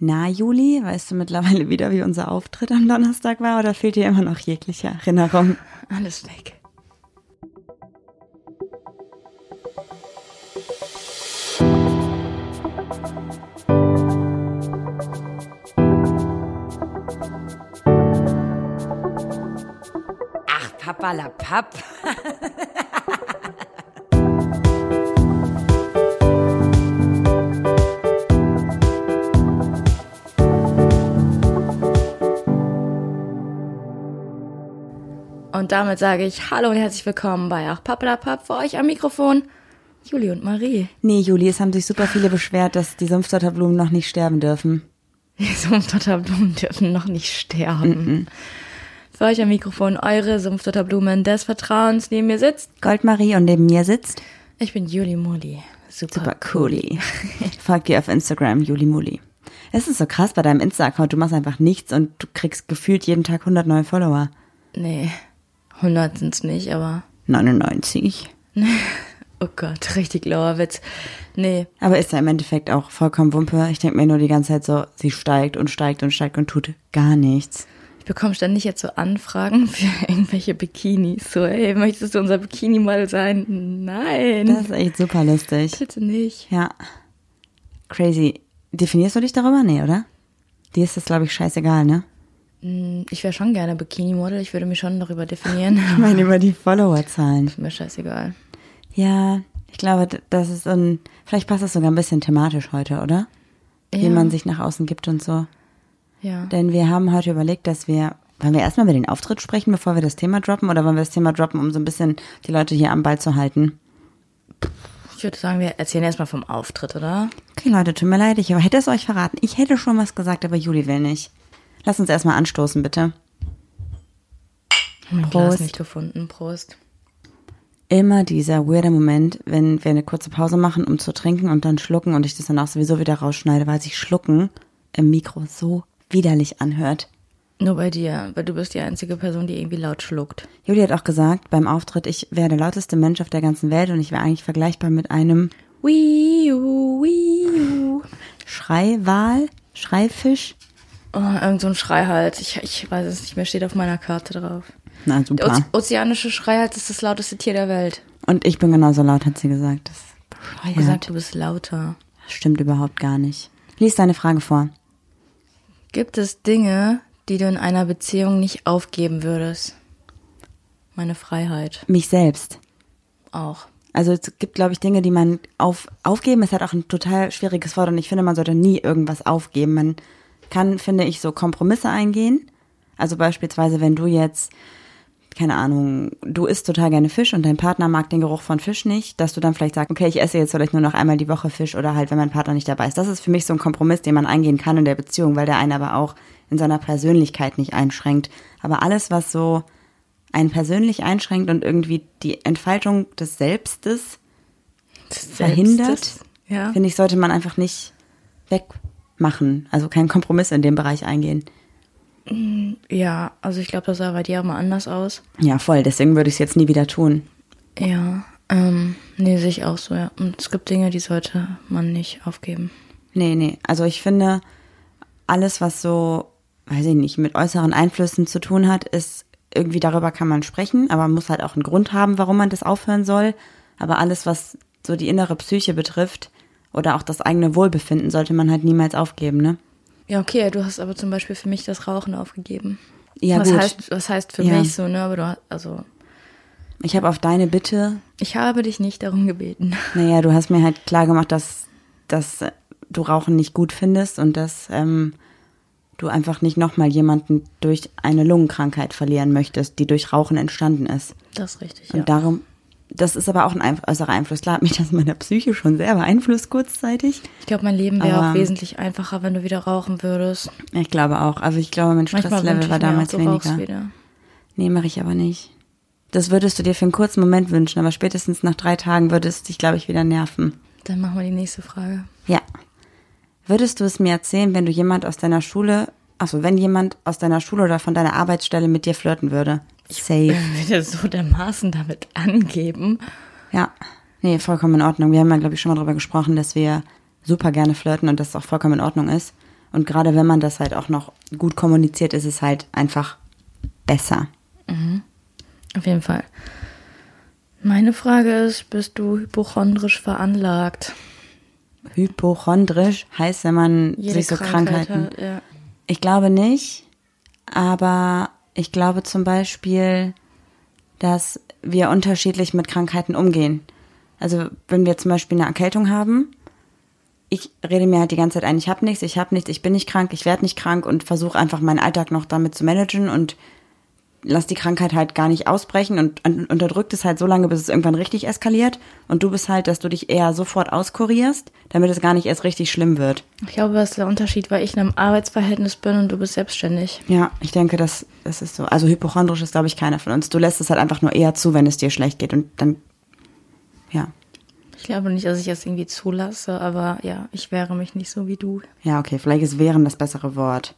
Na, Juli, weißt du mittlerweile wieder, wie unser Auftritt am Donnerstag war oder fehlt dir immer noch jegliche Erinnerung? Alles weg. Ach, Papa la Papp. Und damit sage ich Hallo und herzlich willkommen bei Ach Pappelapapp für euch am Mikrofon. Juli und Marie. Nee, Juli, es haben sich super viele beschwert, dass die Sumpfdotterblumen noch nicht sterben dürfen. Die Sumpfdotterblumen dürfen noch nicht sterben. Mm -mm. Für euch am Mikrofon eure Sumpfdotterblumen des Vertrauens. Neben mir sitzt Goldmarie und neben mir sitzt ich bin Juli Muli. Super, super cooli. Folgt ihr auf Instagram, Juli Muli. Es ist so krass bei deinem Insta-Account. Du machst einfach nichts und du kriegst gefühlt jeden Tag 100 neue Follower. Nee, 100 sind's nicht, aber 99. oh Gott, richtig lauer Witz. Nee. Aber ist ja im Endeffekt auch vollkommen Wumpe. Ich denke mir nur die ganze Zeit so, sie steigt und steigt und steigt und tut gar nichts. Ich bekomme ständig jetzt so Anfragen für irgendwelche Bikinis. So, ey, möchtest du unser Bikini-Model sein? Nein. Das ist echt super lustig. Bitte nicht. Ja. Crazy. Definierst du dich darüber? Nee, oder? Dir ist das, glaube ich, scheißegal, ne? Ich wäre schon gerne Bikini-Model. Ich würde mich schon darüber definieren. Ich meine über die Followerzahlen. Ist mir scheißegal. Ja, ich glaube, das ist ein. Vielleicht passt das sogar ein bisschen thematisch heute, oder? Ja. Wie man sich nach außen gibt und so. Ja. Denn wir haben heute überlegt, dass wir. Wollen wir erstmal über den Auftritt sprechen, bevor wir das Thema droppen? Oder wollen wir das Thema droppen, um so ein bisschen die Leute hier am Ball zu halten? Ich würde sagen, wir erzählen erstmal vom Auftritt, oder? Okay, Leute, tut mir leid, ich hätte es euch verraten. Ich hätte schon was gesagt, aber Juli will nicht. Lass uns erstmal anstoßen, bitte. Mein Prost. Glas nicht gefunden. Prost. Immer dieser weirde Moment, wenn wir eine kurze Pause machen, um zu trinken und dann schlucken und ich das danach sowieso wieder rausschneide, weil sich Schlucken im Mikro so widerlich anhört. Nur bei dir, weil du bist die einzige Person, die irgendwie laut schluckt. Juli hat auch gesagt beim Auftritt, ich wäre der lauteste Mensch auf der ganzen Welt und ich wäre eigentlich vergleichbar mit einem Wii -U, Wii -U. Schreiwal, Schreifisch. Oh, irgend so ein Schreihals. Ich, ich weiß es nicht mehr, steht auf meiner Karte drauf. Na, super. Der ozeanische Schreihals ist das lauteste Tier der Welt. Und ich bin genauso laut, hat sie gesagt. Das ich habe gesagt, du bist lauter. Das stimmt überhaupt gar nicht. Lies deine Frage vor. Gibt es Dinge, die du in einer Beziehung nicht aufgeben würdest? Meine Freiheit. Mich selbst. Auch. Also es gibt, glaube ich, Dinge, die man auf, aufgeben ist halt auch ein total schwieriges Wort und ich finde, man sollte nie irgendwas aufgeben. Man kann, finde ich, so Kompromisse eingehen. Also beispielsweise, wenn du jetzt, keine Ahnung, du isst total gerne Fisch und dein Partner mag den Geruch von Fisch nicht, dass du dann vielleicht sagst, okay, ich esse jetzt vielleicht nur noch einmal die Woche Fisch oder halt, wenn mein Partner nicht dabei ist. Das ist für mich so ein Kompromiss, den man eingehen kann in der Beziehung, weil der einen aber auch in seiner Persönlichkeit nicht einschränkt. Aber alles, was so einen persönlich einschränkt und irgendwie die Entfaltung des Selbstes des verhindert, Selbstes, ja. finde ich, sollte man einfach nicht wegmachen. Also keinen Kompromiss in dem Bereich eingehen. Ja, also ich glaube, das sah bei dir auch mal anders aus. Ja, voll. Deswegen würde ich es jetzt nie wieder tun. Ja, ähm, nee, sehe ich auch so, ja. Und es gibt Dinge, die sollte man nicht aufgeben. Nee, nee. Also ich finde, alles, was so, weiß ich nicht, mit äußeren Einflüssen zu tun hat, ist irgendwie darüber kann man sprechen, aber man muss halt auch einen Grund haben, warum man das aufhören soll. Aber alles, was so die innere Psyche betrifft oder auch das eigene Wohlbefinden, sollte man halt niemals aufgeben, ne? Ja, okay, du hast aber zum Beispiel für mich das Rauchen aufgegeben. Ja, was gut. heißt, was heißt für ja. mich so, ne? Aber du hast, also. Ich habe auf deine Bitte. Ich habe dich nicht darum gebeten. Naja, du hast mir halt klar gemacht, dass, dass du Rauchen nicht gut findest und dass ähm, du einfach nicht nochmal jemanden durch eine Lungenkrankheit verlieren möchtest, die durch Rauchen entstanden ist. Das ist richtig. Und ja. darum, das ist aber auch ein äußerer Einfluss. Klar hat mich das in meiner Psyche schon sehr beeinflusst kurzzeitig. Ich glaube, mein Leben wäre auch wesentlich einfacher, wenn du wieder rauchen würdest. Ich glaube auch. Also ich glaube, mein Stresslevel war damals auch, weniger. Wieder. Nee, mache ich aber nicht. Das würdest du dir für einen kurzen Moment wünschen, aber spätestens nach drei Tagen würdest du dich, glaube ich, wieder nerven. Dann machen wir die nächste Frage. Ja. Würdest du es mir erzählen, wenn du jemand aus deiner Schule, also wenn jemand aus deiner Schule oder von deiner Arbeitsstelle mit dir flirten würde? Safe. Ich würde so dermaßen damit angeben. Ja, nee, vollkommen in Ordnung. Wir haben ja, glaube ich, schon mal darüber gesprochen, dass wir super gerne flirten und dass es auch vollkommen in Ordnung ist. Und gerade wenn man das halt auch noch gut kommuniziert, ist es halt einfach besser. Auf jeden Fall. Meine Frage ist, bist du hypochondrisch veranlagt? Hypochondrisch heißt, wenn man sich so Krankheit Krankheiten. hat, ja. Ich glaube nicht, aber ich glaube zum Beispiel, dass wir unterschiedlich mit Krankheiten umgehen. Also wenn wir zum Beispiel eine Erkältung haben, ich rede mir halt die ganze Zeit ein, ich habe nichts, ich habe nichts, ich bin nicht krank, ich werde nicht krank und versuche einfach meinen Alltag noch damit zu managen und lass die Krankheit halt gar nicht ausbrechen und un- unterdrückt es halt so lange, bis es irgendwann richtig eskaliert. Und du bist halt, dass du dich eher sofort auskurierst, damit es gar nicht erst richtig schlimm wird. Ich glaube, das ist der Unterschied, weil ich in einem Arbeitsverhältnis bin und du bist selbstständig. Ja, ich denke, das, das ist so. Also hypochondrisch ist, glaube ich, keiner von uns. Du lässt es halt einfach nur eher zu, wenn es dir schlecht geht. Und dann, ja. Ich glaube nicht, dass ich es irgendwie zulasse, aber ja, ich wehre mich nicht so wie du. Ja, okay, vielleicht ist wären das bessere Wort.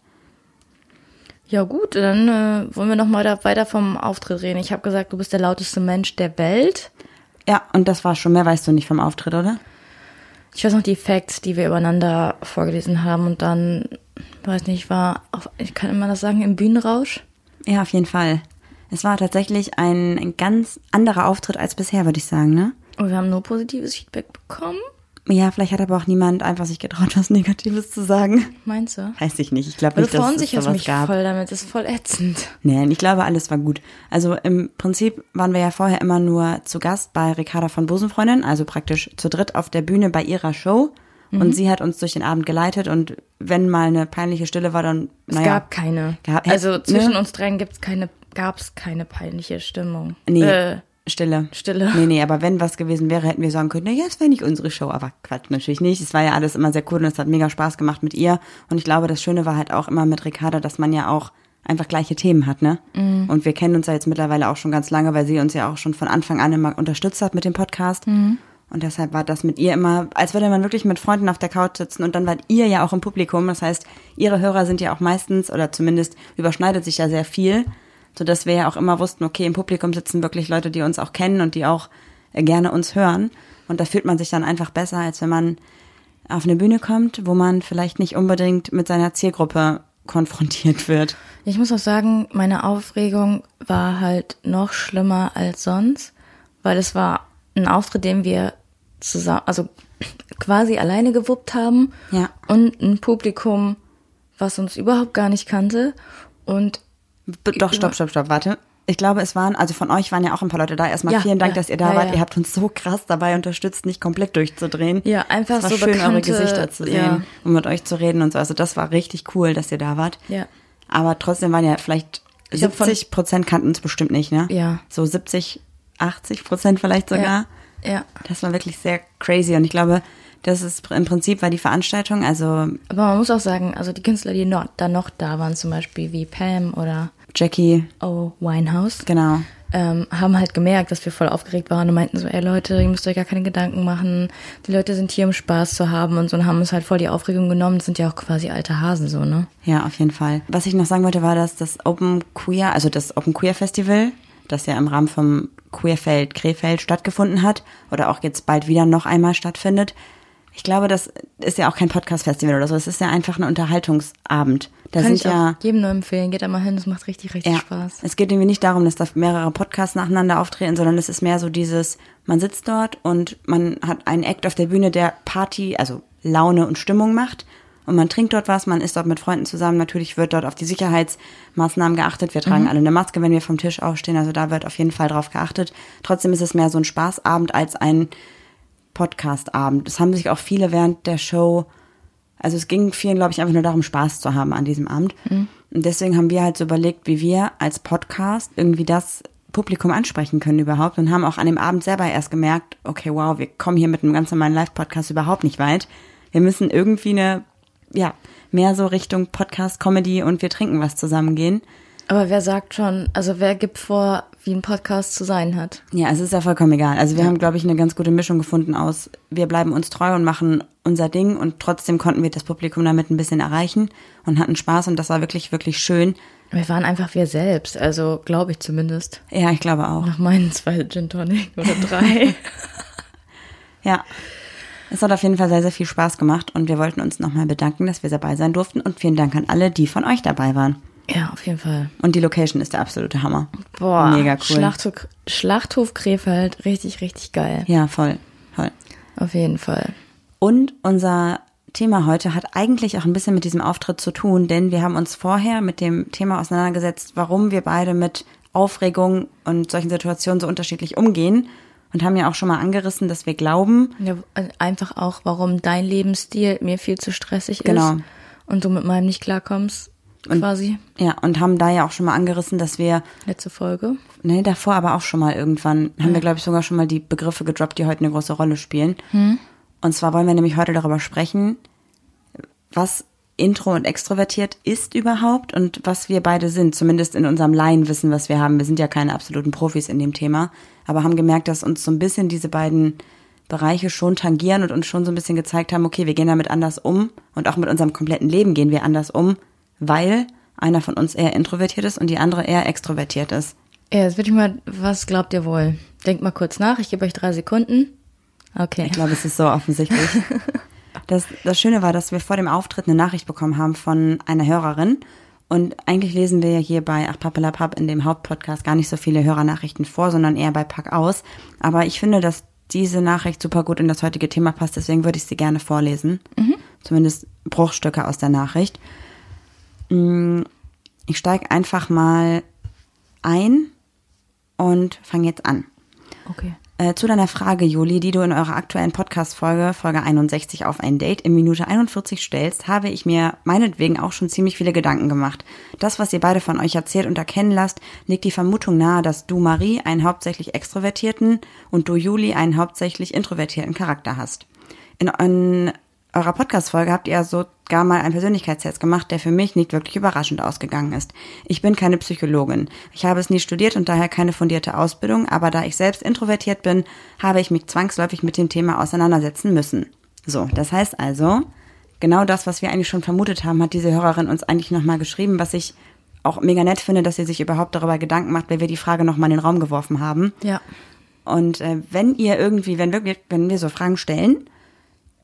Ja gut, dann äh, wollen wir noch mal da weiter vom Auftritt reden. Ich habe gesagt, du bist der lauteste Mensch der Welt. Ja, und das war schon. Mehr weißt du nicht vom Auftritt, oder? Ich weiß noch die Facts, die wir übereinander vorgelesen haben und dann, weiß nicht, war, auf, ich kann immer das sagen, im Bühnenrausch. Ja, auf jeden Fall. Es war tatsächlich ein, ein ganz anderer Auftritt als bisher, würde ich sagen, ne? Und wir haben nur positives Feedback bekommen. Ja, vielleicht hat aber auch niemand einfach sich getraut, was Negatives zu sagen. Meinst du? Weiß ich nicht. Ich glaube Weil nicht, du dass es sowas mich gab. voll damit, das ist voll ätzend. Nein, ich glaube, alles war gut. Also im Prinzip waren wir ja vorher immer nur zu Gast bei Ricarda von Busenfreundin, also praktisch zu dritt auf der Bühne bei ihrer Show. Mhm. Und sie hat uns durch den Abend geleitet und wenn mal eine peinliche Stille war, dann, Es naja. gab keine. Gab- also ne? zwischen uns dreien gibt's keine, gab's keine peinliche Stimmung. Nee, Äh, Stille. Stille. Nee, nee, aber wenn was gewesen wäre, hätten wir sagen können, naja, es wäre nicht unsere Show. Aber Quatsch, natürlich nicht. Es war ja alles immer sehr cool und es hat mega Spaß gemacht mit ihr. Und ich glaube, das Schöne war halt auch immer mit Ricarda, dass man ja auch einfach gleiche Themen hat, ne? Und wir kennen uns ja jetzt mittlerweile auch schon ganz lange, weil sie uns ja auch schon von Anfang an immer unterstützt hat mit dem Podcast. Und deshalb war das mit ihr immer, als würde man wirklich mit Freunden auf der Couch sitzen und dann wart ihr ja auch im Publikum. Das heißt, ihre Hörer sind ja auch meistens oder zumindest überschneidet sich ja sehr viel, sodass wir ja auch immer wussten, okay, im Publikum sitzen wirklich Leute, die uns auch kennen und die auch äh, gerne uns hören. Und da fühlt man sich dann einfach besser, als wenn man auf eine Bühne kommt, wo man vielleicht nicht unbedingt mit seiner Zielgruppe konfrontiert wird. Ich muss auch sagen, meine Aufregung war halt noch schlimmer als sonst, weil es war ein Auftritt, den wir zusammen, also quasi alleine gewuppt haben Ja. und ein Publikum, was uns überhaupt gar nicht kannte und doch, stopp, stopp, stopp, warte. Ich glaube, es waren, also von euch waren ja auch ein paar Leute da. Erstmal Ja, vielen Dank, ja, dass ihr da ja, wart. Ihr habt uns so krass dabei unterstützt, nicht komplett durchzudrehen. Ja, einfach es war so schön, eure bekannte- Gesichter zu sehen und mit euch zu reden und so. Also das war richtig cool, dass ihr da wart. Ja. Aber trotzdem waren ja vielleicht Ich hab von- 70 Prozent kannten uns bestimmt nicht, ne? Ja. So 70, 80 Prozent vielleicht sogar. Ja. ja. Das war wirklich sehr crazy und ich glaube, das ist im Prinzip war die Veranstaltung, also Aber man muss auch sagen, also die Künstler, die noch, da noch da waren, zum Beispiel wie Pam oder Jackie, O. Winehouse, genau. ähm, haben halt gemerkt, dass wir voll aufgeregt waren und meinten so, ey Leute, ihr müsst euch gar keine Gedanken machen. Die Leute sind hier, um Spaß zu haben und so und haben uns halt voll die Aufregung genommen. Das sind ja auch quasi alte Hasen so, ne? Ja, auf jeden Fall. Was ich noch sagen wollte, war, dass das Open Queer, also das Open Queer Festival, das ja im Rahmen vom Queerfeld Krefeld stattgefunden hat oder auch jetzt bald wieder noch einmal stattfindet. Ich glaube, das ist ja auch kein Podcast-Festival oder so. Es ist ja einfach ein Unterhaltungsabend. Da Kann sind ich ja jedem nur empfehlen. Geht da mal hin, das macht richtig, richtig ja, Spaß. es geht irgendwie nicht darum, dass da mehrere Podcasts nacheinander auftreten, sondern es ist mehr so dieses, man sitzt dort und man hat einen Act auf der Bühne, der Party, also Laune und Stimmung macht. Und man trinkt dort was, man ist dort mit Freunden zusammen. Natürlich wird dort auf die Sicherheitsmaßnahmen geachtet. Wir tragen alle eine Maske, wenn wir vom Tisch aufstehen. Also da wird auf jeden Fall drauf geachtet. Trotzdem ist es mehr so ein Spaßabend als ein Podcastabend. Es haben sich auch viele während der Show, also es ging vielen, glaube ich, einfach nur darum, Spaß zu haben an diesem Abend. Und deswegen haben wir halt so überlegt, wie wir als Podcast irgendwie das Publikum ansprechen können überhaupt und haben auch an dem Abend selber erst gemerkt, okay, wow, wir kommen hier mit einem ganz normalen Live-Podcast überhaupt nicht weit. Wir müssen irgendwie eine, ja, mehr so Richtung Podcast, Comedy und wir trinken was zusammen gehen. Aber wer sagt schon, also wer gibt vor, wie ein Podcast zu sein hat? Ja, es ist ja vollkommen egal. Also wir haben, glaube ich, eine ganz gute Mischung gefunden aus, wir bleiben uns treu und machen unser Ding und trotzdem konnten wir das Publikum damit ein bisschen erreichen und hatten Spaß und das war wirklich, wirklich schön. Wir waren einfach wir selbst, also glaube ich zumindest. Ja, ich glaube auch. Nach meinen zwei Gin Tonic oder drei. Ja. Es hat auf jeden Fall sehr, sehr viel Spaß gemacht und wir wollten uns nochmal bedanken, dass wir dabei sein durften und vielen Dank an alle, die von euch dabei waren. Ja, auf jeden Fall. Und die Location ist der absolute Hammer. Boah, Mega cool. Schlachthof, Schlachthof Krefeld, richtig, richtig geil. Ja, voll, voll. Auf jeden Fall. Und unser Thema heute hat eigentlich auch ein bisschen mit diesem Auftritt zu tun, denn wir haben uns vorher mit dem Thema auseinandergesetzt, warum wir beide mit Aufregung und solchen Situationen so unterschiedlich umgehen und haben ja auch schon mal angerissen, dass wir glauben, Ja, einfach auch, warum dein Lebensstil mir viel zu stressig Genau. ist und du mit meinem nicht klarkommst, quasi. ja, und haben da ja auch schon mal angerissen, dass wir, Letzte Folge. nee, davor aber auch schon mal irgendwann, haben wir glaube ich sogar schon mal die Begriffe gedroppt, die heute eine große Rolle spielen. Und zwar wollen wir nämlich heute darüber sprechen, was intro und extrovertiert ist überhaupt und was wir beide sind, zumindest in unserem Laienwissen, was wir haben. Wir sind ja keine absoluten Profis in dem Thema, aber haben gemerkt, dass uns so ein bisschen diese beiden Bereiche schon tangieren und uns schon so ein bisschen gezeigt haben, okay, wir gehen damit anders um und auch mit unserem kompletten Leben gehen wir anders um, weil einer von uns eher introvertiert ist und die andere eher extrovertiert ist. Ja, jetzt würde ich mal, was glaubt ihr wohl? Denkt mal kurz nach, ich gebe euch drei Sekunden. Okay. Ich glaube, es ist so offensichtlich. Das, das Schöne war, dass wir vor dem Auftritt eine Nachricht bekommen haben von einer Hörerin. Und eigentlich lesen wir ja hier bei Ach Pappelapapp in dem Hauptpodcast gar nicht so viele Hörernachrichten vor, sondern eher bei Pack aus. Aber ich finde, dass diese Nachricht super gut in das heutige Thema passt, deswegen würde ich sie gerne vorlesen. Zumindest Bruchstücke aus der Nachricht. Mm, Ich steige einfach mal ein und fange jetzt an. Okay. Äh, zu deiner Frage, Juli, die du in eurer aktuellen Podcast-Folge, Folge 61 auf ein Date in Minute 41 stellst, habe ich mir meinetwegen auch schon ziemlich viele Gedanken gemacht. Das, was ihr beide von euch erzählt und erkennen lasst, legt die Vermutung nahe, dass du, Marie, einen hauptsächlich extrovertierten und du, Juli, einen hauptsächlich introvertierten Charakter hast. In, in eurer Podcast-Folge habt ihr sogar mal einen Persönlichkeitstest gemacht, der für mich nicht wirklich überraschend ausgegangen ist. Ich bin keine Psychologin. Ich habe es nie studiert und daher keine fundierte Ausbildung, aber da ich selbst introvertiert bin, habe ich mich zwangsläufig mit dem Thema auseinandersetzen müssen. So, das heißt also, genau das, was wir eigentlich schon vermutet haben, hat diese Hörerin uns eigentlich nochmal geschrieben, was ich auch mega nett finde, dass sie sich überhaupt darüber Gedanken macht, weil wir die Frage nochmal in den Raum geworfen haben. Ja. Und äh, wenn ihr irgendwie, wenn wir, wenn wir so Fragen stellen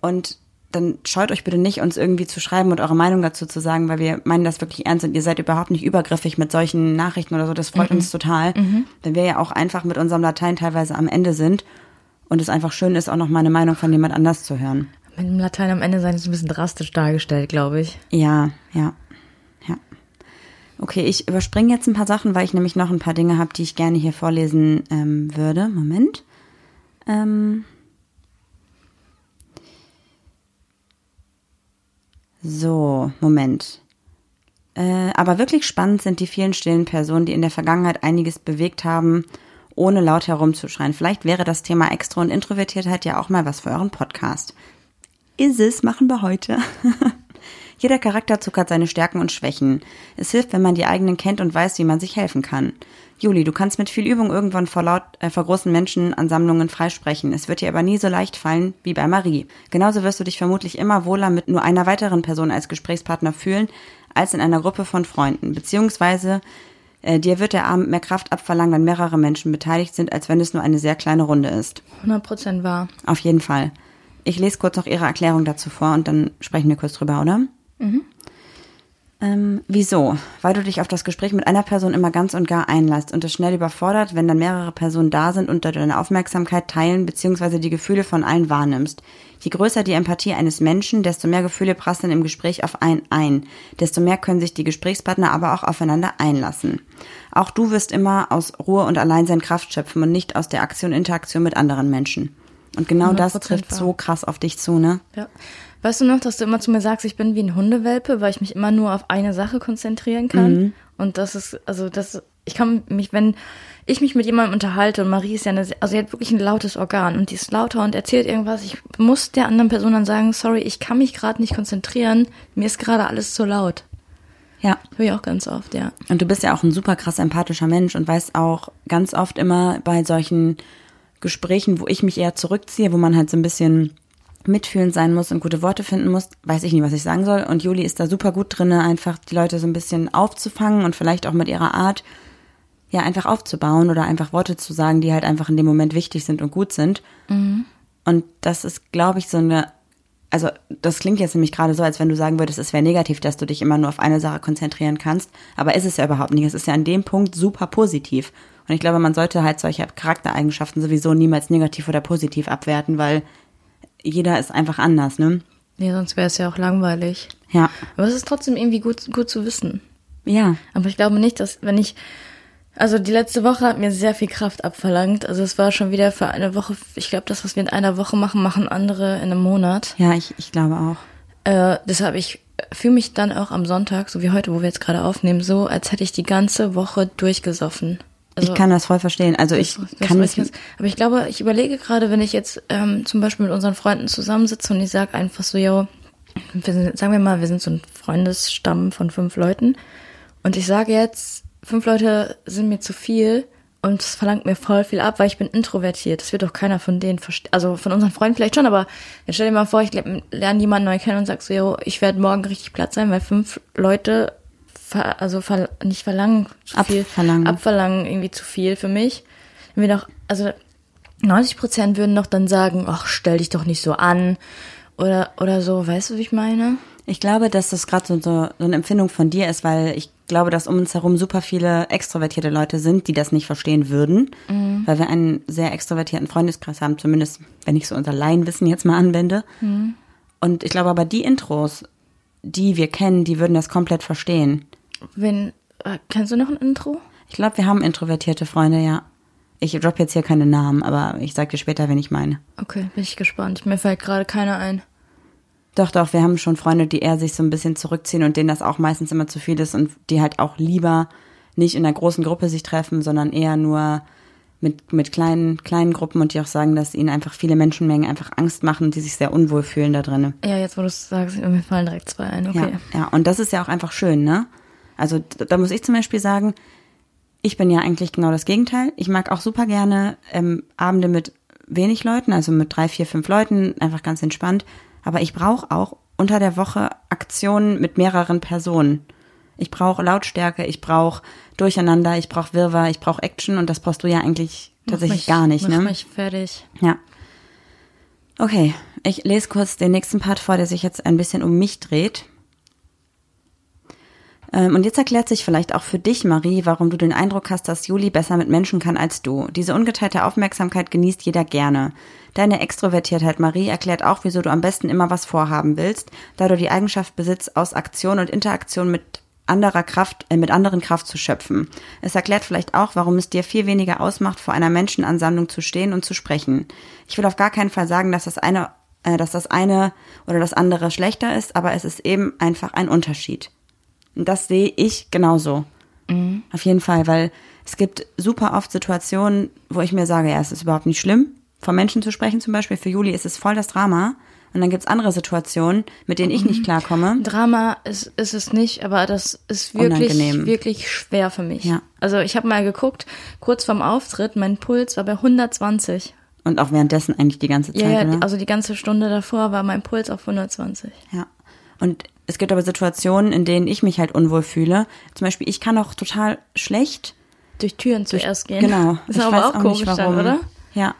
und dann scheut euch bitte nicht, uns irgendwie zu schreiben und eure Meinung dazu zu sagen, weil wir meinen das wirklich ernst und ihr seid überhaupt nicht übergriffig mit solchen Nachrichten oder so. Das freut uns total, wenn wir ja auch einfach mit unserem Latein teilweise am Ende sind und es einfach schön ist, auch noch mal eine Meinung von jemand anders zu hören. Mit dem Latein am Ende sein ist ein bisschen drastisch dargestellt, glaube ich. Ja, ja, ja. Okay, ich überspringe jetzt ein paar Sachen, weil ich nämlich noch ein paar Dinge habe, die ich gerne hier vorlesen ähm, würde. Moment. Ähm so, Moment. Äh, aber wirklich spannend sind die vielen stillen Personen, die in der Vergangenheit einiges bewegt haben, ohne laut herumzuschreien. Vielleicht wäre das Thema Extro und Introvertiertheit ja auch mal was für euren Podcast. Ist es, machen wir heute. Jeder Charakterzug hat seine Stärken und Schwächen. Es hilft, wenn man die eigenen kennt und weiß, wie man sich helfen kann. Juli, du kannst mit viel Übung irgendwann vor, laut, äh, vor großen Menschenansammlungen freisprechen. Es wird dir aber nie so leicht fallen wie bei Marie. Genauso wirst du dich vermutlich immer wohler mit nur einer weiteren Person als Gesprächspartner fühlen, als in einer Gruppe von Freunden. Beziehungsweise äh, dir wird der Abend mehr Kraft abverlangen, wenn mehrere Menschen beteiligt sind, als wenn es nur eine sehr kleine Runde ist. 100% wahr. Auf jeden Fall. Ich lese kurz noch Ihre Erklärung dazu vor und dann sprechen wir kurz drüber, oder? Ähm, wieso? Weil du dich auf das Gespräch mit einer Person immer ganz und gar einlässt und es schnell überfordert, wenn dann mehrere Personen da sind und du deine Aufmerksamkeit teilen bzw. die Gefühle von allen wahrnimmst. Je größer die Empathie eines Menschen, desto mehr Gefühle prasseln im Gespräch auf einen ein. Desto mehr können sich die Gesprächspartner aber auch aufeinander einlassen. Auch du wirst immer aus Ruhe und Alleinsein Kraft schöpfen und nicht aus der Aktion Interaktion mit anderen Menschen. Und genau das 100% trifft wahr. so krass auf dich zu, ne? Ja. Weißt du noch, dass du immer zu mir sagst, ich bin wie ein Hundewelpe, weil ich mich immer nur auf eine Sache konzentrieren kann? Und das ist, also das, ich kann mich, wenn ich mich mit jemandem unterhalte und Marie ist ja eine, also sie hat wirklich ein lautes Organ und die ist lauter und erzählt irgendwas, ich muss der anderen Person dann sagen, sorry, ich kann mich gerade nicht konzentrieren, mir ist gerade alles zu laut. Ja. Höre ich auch ganz oft, ja. Und du bist ja auch ein super krass empathischer Mensch und weißt auch ganz oft immer bei solchen Gesprächen, wo ich mich eher zurückziehe, wo man halt so ein bisschen mitfühlend sein muss und gute Worte finden muss, weiß ich nie, was ich sagen soll. Und Juli ist da super gut drinne, einfach die Leute so ein bisschen aufzufangen und vielleicht auch mit ihrer Art ja einfach aufzubauen oder einfach Worte zu sagen, die halt einfach in dem Moment wichtig sind und gut sind. Und das ist, glaube ich, so eine, also das klingt jetzt nämlich gerade so, als wenn du sagen würdest, es wäre negativ, dass du dich immer nur auf eine Sache konzentrieren kannst. Aber ist es ja überhaupt nicht. Es ist ja an dem Punkt super positiv. Und ich glaube, man sollte halt solche Charaktereigenschaften sowieso niemals negativ oder positiv abwerten, weil jeder ist einfach anders, ne? Nee, sonst wäre es ja auch langweilig. Ja. Aber es ist trotzdem irgendwie gut, gut zu wissen. Ja. Aber ich glaube nicht, dass wenn ich, also die letzte Woche hat mir sehr viel Kraft abverlangt. Also es war schon wieder für eine Woche, ich glaube, das, was wir in einer Woche machen, machen andere in einem Monat. Ja, ich, ich glaube auch. Äh, deshalb, ich fühle mich dann auch am Sonntag, so wie heute, wo wir jetzt gerade aufnehmen, so, als hätte ich die ganze Woche durchgesoffen. Also, ich kann das voll verstehen. Also ich das- das kann das. Aber ich glaube, ich überlege gerade, wenn ich jetzt ähm, zum Beispiel mit unseren Freunden zusammensitze und ich sage einfach so, yo, wir sind, sagen wir mal, wir sind so ein Freundesstamm von fünf Leuten und ich sage jetzt, fünf Leute sind mir zu viel und es verlangt mir voll viel ab, weil ich bin introvertiert. Das wird doch keiner von denen verstehen. Also von unseren Freunden vielleicht schon, aber jetzt stell dir mal vor, ich le- lerne jemanden neu kennen und sag so, yo, ich werde morgen richtig platt sein, weil fünf Leute ver also ver nicht verlangen zu viel, Abverlangen. abverlangen irgendwie zu viel für mich. Wenn wir doch, also 90 Prozent würden doch dann sagen, ach, stell dich doch nicht so an oder oder so, weißt du, wie ich meine? ich glaube, dass das gerade so, so, so eine Empfindung von dir ist, weil ich glaube, dass um uns herum super viele extrovertierte Leute sind, die das nicht verstehen würden, weil wir einen sehr extrovertierten Freundeskreis haben, zumindest wenn ich so unser Laienwissen jetzt mal anwende. Und ich glaube aber, die Intros, die wir kennen, die würden das komplett verstehen. Wenn äh, kennst du noch ein Intro? Ich glaube, wir haben introvertierte Freunde, ja. Ich drop jetzt hier keine Namen, aber ich sag dir später, wenn ich meine. Okay, bin ich gespannt. Mir fällt gerade keiner ein. Doch, doch, wir haben schon Freunde, die eher sich so ein bisschen zurückziehen und denen das auch meistens immer zu viel ist und die halt auch lieber nicht in einer großen Gruppe sich treffen, sondern eher nur mit, mit kleinen, kleinen Gruppen und die auch sagen, dass ihnen einfach viele Menschenmengen einfach Angst machen und die sich sehr unwohl fühlen da drinnen. Ja, jetzt wo du es sagst, mir fallen direkt zwei ein. Okay. Ja, ja, und das ist ja auch einfach schön, ne? Also da muss ich zum Beispiel sagen, ich bin ja eigentlich genau das Gegenteil. Ich mag auch super gerne ähm, Abende mit wenig Leuten, also mit drei, vier, fünf Leuten, einfach ganz entspannt. Aber ich brauche auch unter der Woche Aktionen mit mehreren Personen. Ich brauche Lautstärke, ich brauche Durcheinander, ich brauche Wirrwarr, ich brauche Action und das brauchst du ja eigentlich tatsächlich mich- gar nicht, mach ne? mich fertig. Ja. Okay, ich lese kurz den nächsten Part vor, der sich jetzt ein bisschen um mich dreht. Ähm, Und jetzt erklärt sich vielleicht auch für dich, Marie, warum du den Eindruck hast, dass Juli besser mit Menschen kann als du. Diese ungeteilte Aufmerksamkeit genießt jeder gerne. Deine Extrovertiertheit, Marie, erklärt auch, wieso du am besten immer was vorhaben willst, da du die Eigenschaft besitzt, aus Aktion und Interaktion mit anderer Kraft, äh, mit anderen Kraft zu schöpfen. Es erklärt vielleicht auch, warum es dir viel weniger ausmacht, vor einer Menschenansammlung zu stehen und zu sprechen. Ich will auf gar keinen Fall sagen, dass das eine, äh, dass das eine oder das andere schlechter ist, aber es ist eben einfach ein Unterschied. Und das sehe ich genauso. Auf jeden Fall, weil es gibt super oft Situationen, wo ich mir sage, ja, es ist überhaupt nicht schlimm, vor Menschen zu sprechen zum Beispiel. Für Juli ist es voll das Drama. Und dann gibt's andere Situationen, mit denen ich nicht klarkomme. Drama ist, ist es nicht, aber das ist wirklich, Unangenehm. wirklich schwer für mich. Ja. Also ich habe mal geguckt, kurz vorm Auftritt, mein Puls war bei 120. Und auch währenddessen eigentlich die ganze Zeit, Ja, ja, oder? also die ganze Stunde davor war mein Puls auf 120. Ja. Und es gibt aber Situationen, in denen ich mich halt unwohl fühle. Zum Beispiel, ich kann auch total schlecht. Durch Türen zuerst gehen. Genau. Das ist Ich aber weiß auch komisch dann, oder? Ja.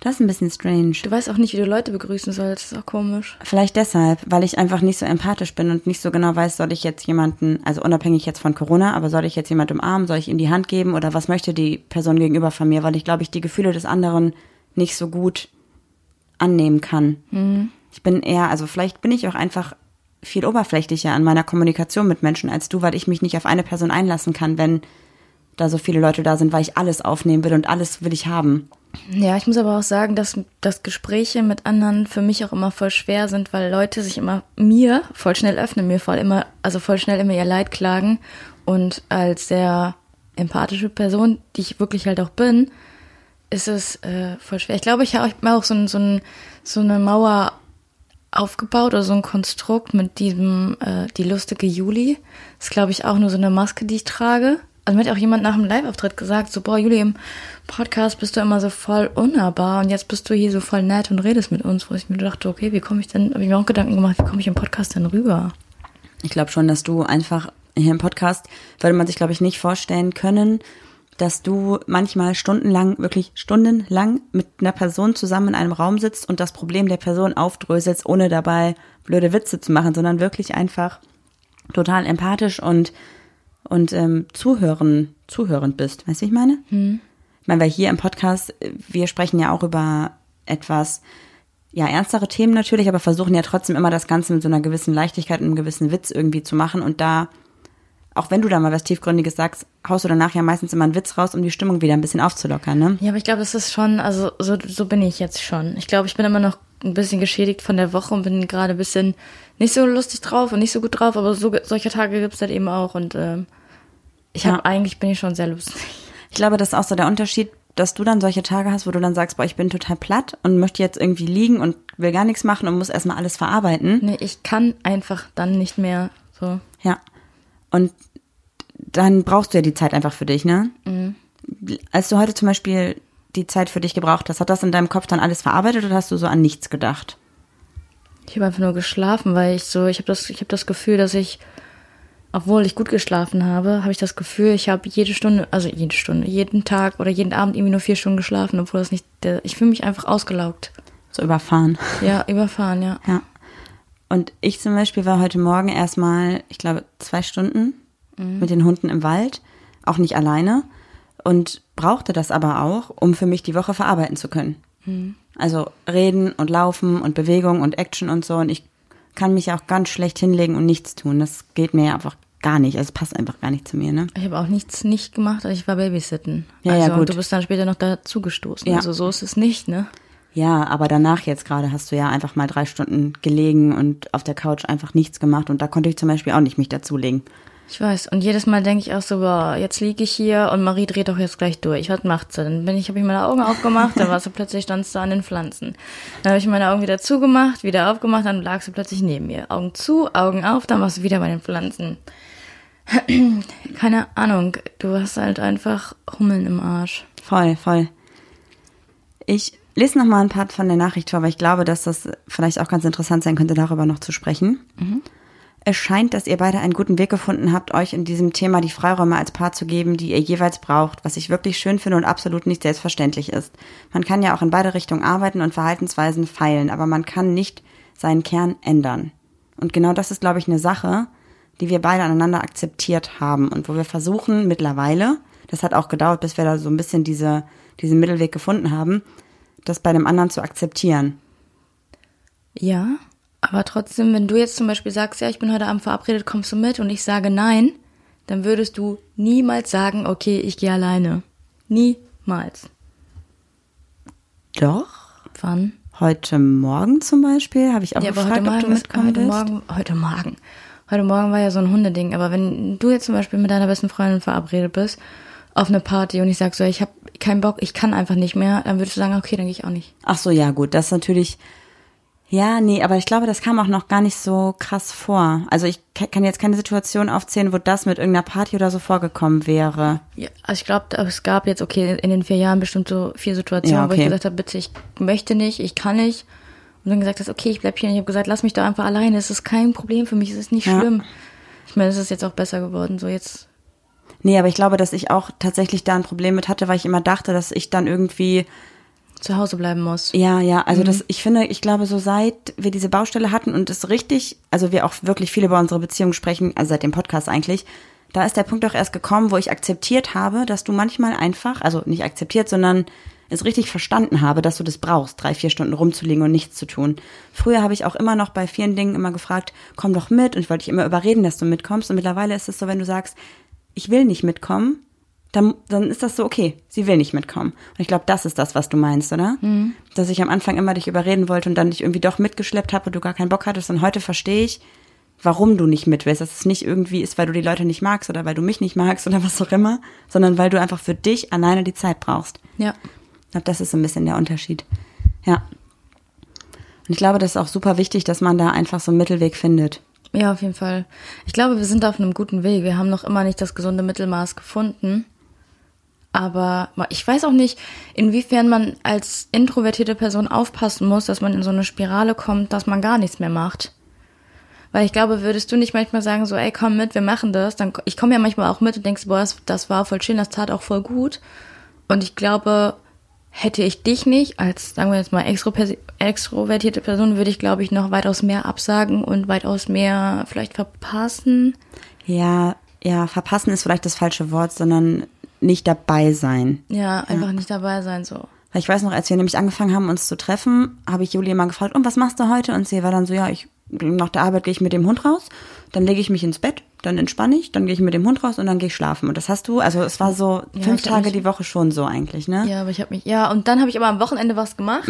Das ist ein bisschen strange. Du weißt auch nicht, wie du Leute begrüßen sollst. Das ist auch komisch. Vielleicht deshalb, weil ich einfach nicht so empathisch bin und nicht so genau weiß, soll ich jetzt jemanden, also unabhängig jetzt von Corona, aber soll ich jetzt jemanden umarmen, soll ich ihm die Hand geben oder was möchte die Person gegenüber von mir, weil ich glaube, ich die Gefühle des anderen nicht so gut annehmen kann. Ich bin eher, also vielleicht bin ich auch einfach viel oberflächlicher an meiner Kommunikation mit Menschen als du, weil ich mich nicht auf eine Person einlassen kann, wenn da so viele Leute da sind, weil ich alles aufnehmen will und alles will ich haben. Ja, ich muss aber auch sagen, dass, dass Gespräche mit anderen für mich auch immer voll schwer sind, weil Leute sich immer mir voll schnell öffnen, mir voll immer, also voll schnell immer ihr Leid klagen. Und als sehr empathische Person, die ich wirklich halt auch bin, ist es äh, voll schwer. Ich glaube, ich habe auch so, so, so eine Mauer aufgebaut oder so ein Konstrukt mit diesem, äh, die lustige Juli. Das ist, glaube ich, auch nur so eine Maske, die ich trage. Also mir hat auch jemand nach dem Live-Auftritt gesagt, so, boah, Juli, im Podcast bist du immer so voll unnahbar und jetzt bist du hier so voll nett und redest mit uns, wo ich mir dachte, okay, wie komme ich denn, habe ich mir auch Gedanken gemacht, wie komme ich im Podcast denn rüber? Ich glaube schon, dass du einfach hier im Podcast würde man sich, glaube ich, nicht vorstellen können, dass du manchmal stundenlang, wirklich stundenlang mit einer Person zusammen in einem Raum sitzt und das Problem der Person aufdröselst, ohne dabei blöde Witze zu machen, sondern wirklich einfach total empathisch und, und ähm, zuhören, zuhörend bist. Weißt du, wie ich meine? Hm. Ich meine, weil hier im Podcast, wir sprechen ja auch über etwas, ja, ernstere Themen natürlich, aber versuchen ja trotzdem immer das Ganze mit so einer gewissen Leichtigkeit und einem gewissen Witz irgendwie zu machen. Und da, auch wenn du da mal was Tiefgründiges sagst, haust du danach ja meistens immer einen Witz raus, um die Stimmung wieder ein bisschen aufzulockern, ne? Ja, aber ich glaube, das ist schon, also so, so bin ich jetzt schon. Ich glaube, ich bin immer noch ein bisschen geschädigt von der Woche und bin gerade ein bisschen nicht so lustig drauf und nicht so gut drauf, aber so, solche Tage gibt's halt eben auch und ähm, ich habe ja. eigentlich bin ich schon sehr lustig. Ich glaube, das ist auch so der Unterschied, dass du dann solche Tage hast, wo du dann sagst, boah, ich bin total platt und möchte jetzt irgendwie liegen und will gar nichts machen und muss erstmal alles verarbeiten. Nee, ich kann einfach dann nicht mehr so. Ja. Und dann brauchst du ja die Zeit einfach für dich, ne? Mhm. Als du heute zum Beispiel die Zeit für dich gebraucht hast, hat das in deinem Kopf dann alles verarbeitet oder hast du so an nichts gedacht? Ich habe einfach nur geschlafen, weil ich so, ich habe das, ich habe das Gefühl, dass ich, obwohl ich gut geschlafen habe, habe ich das Gefühl, ich habe jede Stunde, also jede Stunde, jeden Tag oder jeden Abend irgendwie nur vier Stunden geschlafen, obwohl das nicht, der, ich fühle mich einfach ausgelaugt. So überfahren. Ja, überfahren, ja. Ja. Und ich zum Beispiel war heute Morgen erstmal, ich glaube, zwei Stunden mhm. mit den Hunden im Wald, auch nicht alleine und brauchte das aber auch, um für mich die Woche verarbeiten zu können. Mhm. Also reden und laufen und Bewegung und Action und so. Und ich kann mich auch ganz schlecht hinlegen und nichts tun. Das geht mir einfach gar nicht. Also es passt einfach gar nicht zu mir, ne? Ich habe auch nichts nicht gemacht, also ich war Babysitten. Ja, also, ja, gut. Du bist dann später noch dazugestoßen. Ja. Also so ist es nicht, ne? Ja, aber danach jetzt gerade hast du ja einfach mal drei Stunden gelegen und auf der Couch einfach nichts gemacht und da konnte ich zum Beispiel auch nicht mich dazulegen. Ich weiß. Und jedes Mal denke ich auch so, boah, jetzt liege ich hier und Marie dreht doch jetzt gleich durch. Was macht sie? Dann bin ich, habe ich meine Augen aufgemacht, dann war sie plötzlich stand da an den Pflanzen. Dann habe ich meine Augen wieder zugemacht, wieder aufgemacht, dann lag sie plötzlich neben mir. Augen zu, Augen auf, dann war sie wieder bei den Pflanzen. Keine Ahnung, du hast halt einfach Hummeln im Arsch. Voll, voll. Ich lese noch mal ein Part von der Nachricht vor, weil ich glaube, dass das vielleicht auch ganz interessant sein könnte, darüber noch zu sprechen. Mhm. Es scheint, dass ihr beide einen guten Weg gefunden habt, euch in diesem Thema die Freiräume als Paar zu geben, die ihr jeweils braucht, was ich wirklich schön finde und absolut nicht selbstverständlich ist. Man kann ja auch in beide Richtungen arbeiten und Verhaltensweisen feilen, aber man kann nicht seinen Kern ändern. Und genau das ist, glaube ich, eine Sache, die wir beide aneinander akzeptiert haben und wo wir versuchen mittlerweile, das hat auch gedauert, bis wir da so ein bisschen diese, diesen Mittelweg gefunden haben, das bei dem anderen zu akzeptieren. Ja, aber trotzdem, wenn du jetzt zum Beispiel sagst, ja, ich bin heute Abend verabredet, kommst du mit und ich sage nein, dann würdest du niemals sagen, okay, ich gehe alleine. Niemals. Doch. Wann? Heute Morgen zum Beispiel habe ich auch ja, gefragt, heute Morgen, ob du mitkommen heute Morgen, heute Morgen. Heute Morgen war ja so ein Hundeding. Aber wenn du jetzt zum Beispiel mit deiner besten Freundin verabredet bist auf eine Party und ich sag so, ich habe keinen Bock, ich kann einfach nicht mehr, dann würdest du sagen, okay, dann gehe ich auch nicht. Ach so, ja gut, das ist natürlich ja, nee, aber ich glaube, das kam auch noch gar nicht so krass vor. Also ich kann jetzt keine Situation aufzählen, wo das mit irgendeiner Party oder so vorgekommen wäre. Ja, also ich glaube, es gab jetzt, okay, in den vier Jahren bestimmt so vier Situationen, ja, okay. wo ich gesagt habe, bitte, ich möchte nicht, ich kann nicht. Und dann gesagt hast, okay, ich bleib hier. Und ich habe gesagt, lass mich doch einfach alleine. Es ist kein Problem für mich, es ist nicht ja. schlimm. Ich meine, es ist jetzt auch besser geworden, so jetzt. Nee, aber ich glaube, dass ich auch tatsächlich da ein Problem mit hatte, weil ich immer dachte, dass ich dann irgendwie zu Hause bleiben muss. Ja, ja, also mhm. das, ich finde, ich glaube, so seit wir diese Baustelle hatten und es richtig, also wir auch wirklich viel über unsere Beziehung sprechen, also seit dem Podcast eigentlich, da ist der Punkt auch erst gekommen, wo ich akzeptiert habe, dass du manchmal einfach, also nicht akzeptiert, sondern es richtig verstanden habe, dass du das brauchst, drei, vier Stunden rumzulegen und nichts zu tun. Früher habe ich auch immer noch bei vielen Dingen immer gefragt, komm doch mit und ich wollte dich immer überreden, dass du mitkommst und mittlerweile ist es so, wenn du sagst, ich will nicht mitkommen, dann, dann ist das so, okay, sie will nicht mitkommen. Und ich glaube, das ist das, was du meinst, oder? Mhm. Dass ich am Anfang immer dich überreden wollte und dann dich irgendwie doch mitgeschleppt habe und du gar keinen Bock hattest. Und heute verstehe ich, warum du nicht mit willst. Dass es nicht irgendwie ist, weil du die Leute nicht magst oder weil du mich nicht magst oder was auch immer, sondern weil du einfach für dich alleine die Zeit brauchst. Ja. Ich glaube, das ist so ein bisschen der Unterschied. Ja. Und ich glaube, das ist auch super wichtig, dass man da einfach so einen Mittelweg findet. Ja, auf jeden Fall. Ich glaube, wir sind auf einem guten Weg. Wir haben noch immer nicht das gesunde Mittelmaß gefunden. Aber ich weiß auch nicht, inwiefern man als introvertierte Person aufpassen muss, dass man in so eine Spirale kommt, dass man gar nichts mehr macht. Weil ich glaube, würdest du nicht manchmal sagen, so, ey, komm mit, wir machen das, dann, ich komme ja manchmal auch mit und denkst, boah, das, das war voll schön, das tat auch voll gut. Und ich glaube, hätte ich dich nicht als, sagen wir jetzt mal, extro- extrovertierte Person, würde ich, glaube ich, noch weitaus mehr absagen und weitaus mehr vielleicht verpassen. Ja, ja, verpassen ist vielleicht das falsche Wort, sondern nicht dabei sein. Ja, einfach nicht dabei sein, so. Ich weiß noch, als wir nämlich angefangen haben, uns zu treffen, habe ich Julie immer gefragt, und was machst du heute? Und sie war dann so, ja, ich nach der Arbeit gehe ich mit dem Hund raus, dann lege ich mich ins Bett, dann entspanne ich, dann gehe ich mit dem Hund raus und dann gehe ich schlafen. Und das hast du, also es war so Ja, fünf Tage mich- die Woche schon so eigentlich, ne? Ja, aber ich habe mich, ja, und dann habe ich aber am Wochenende was gemacht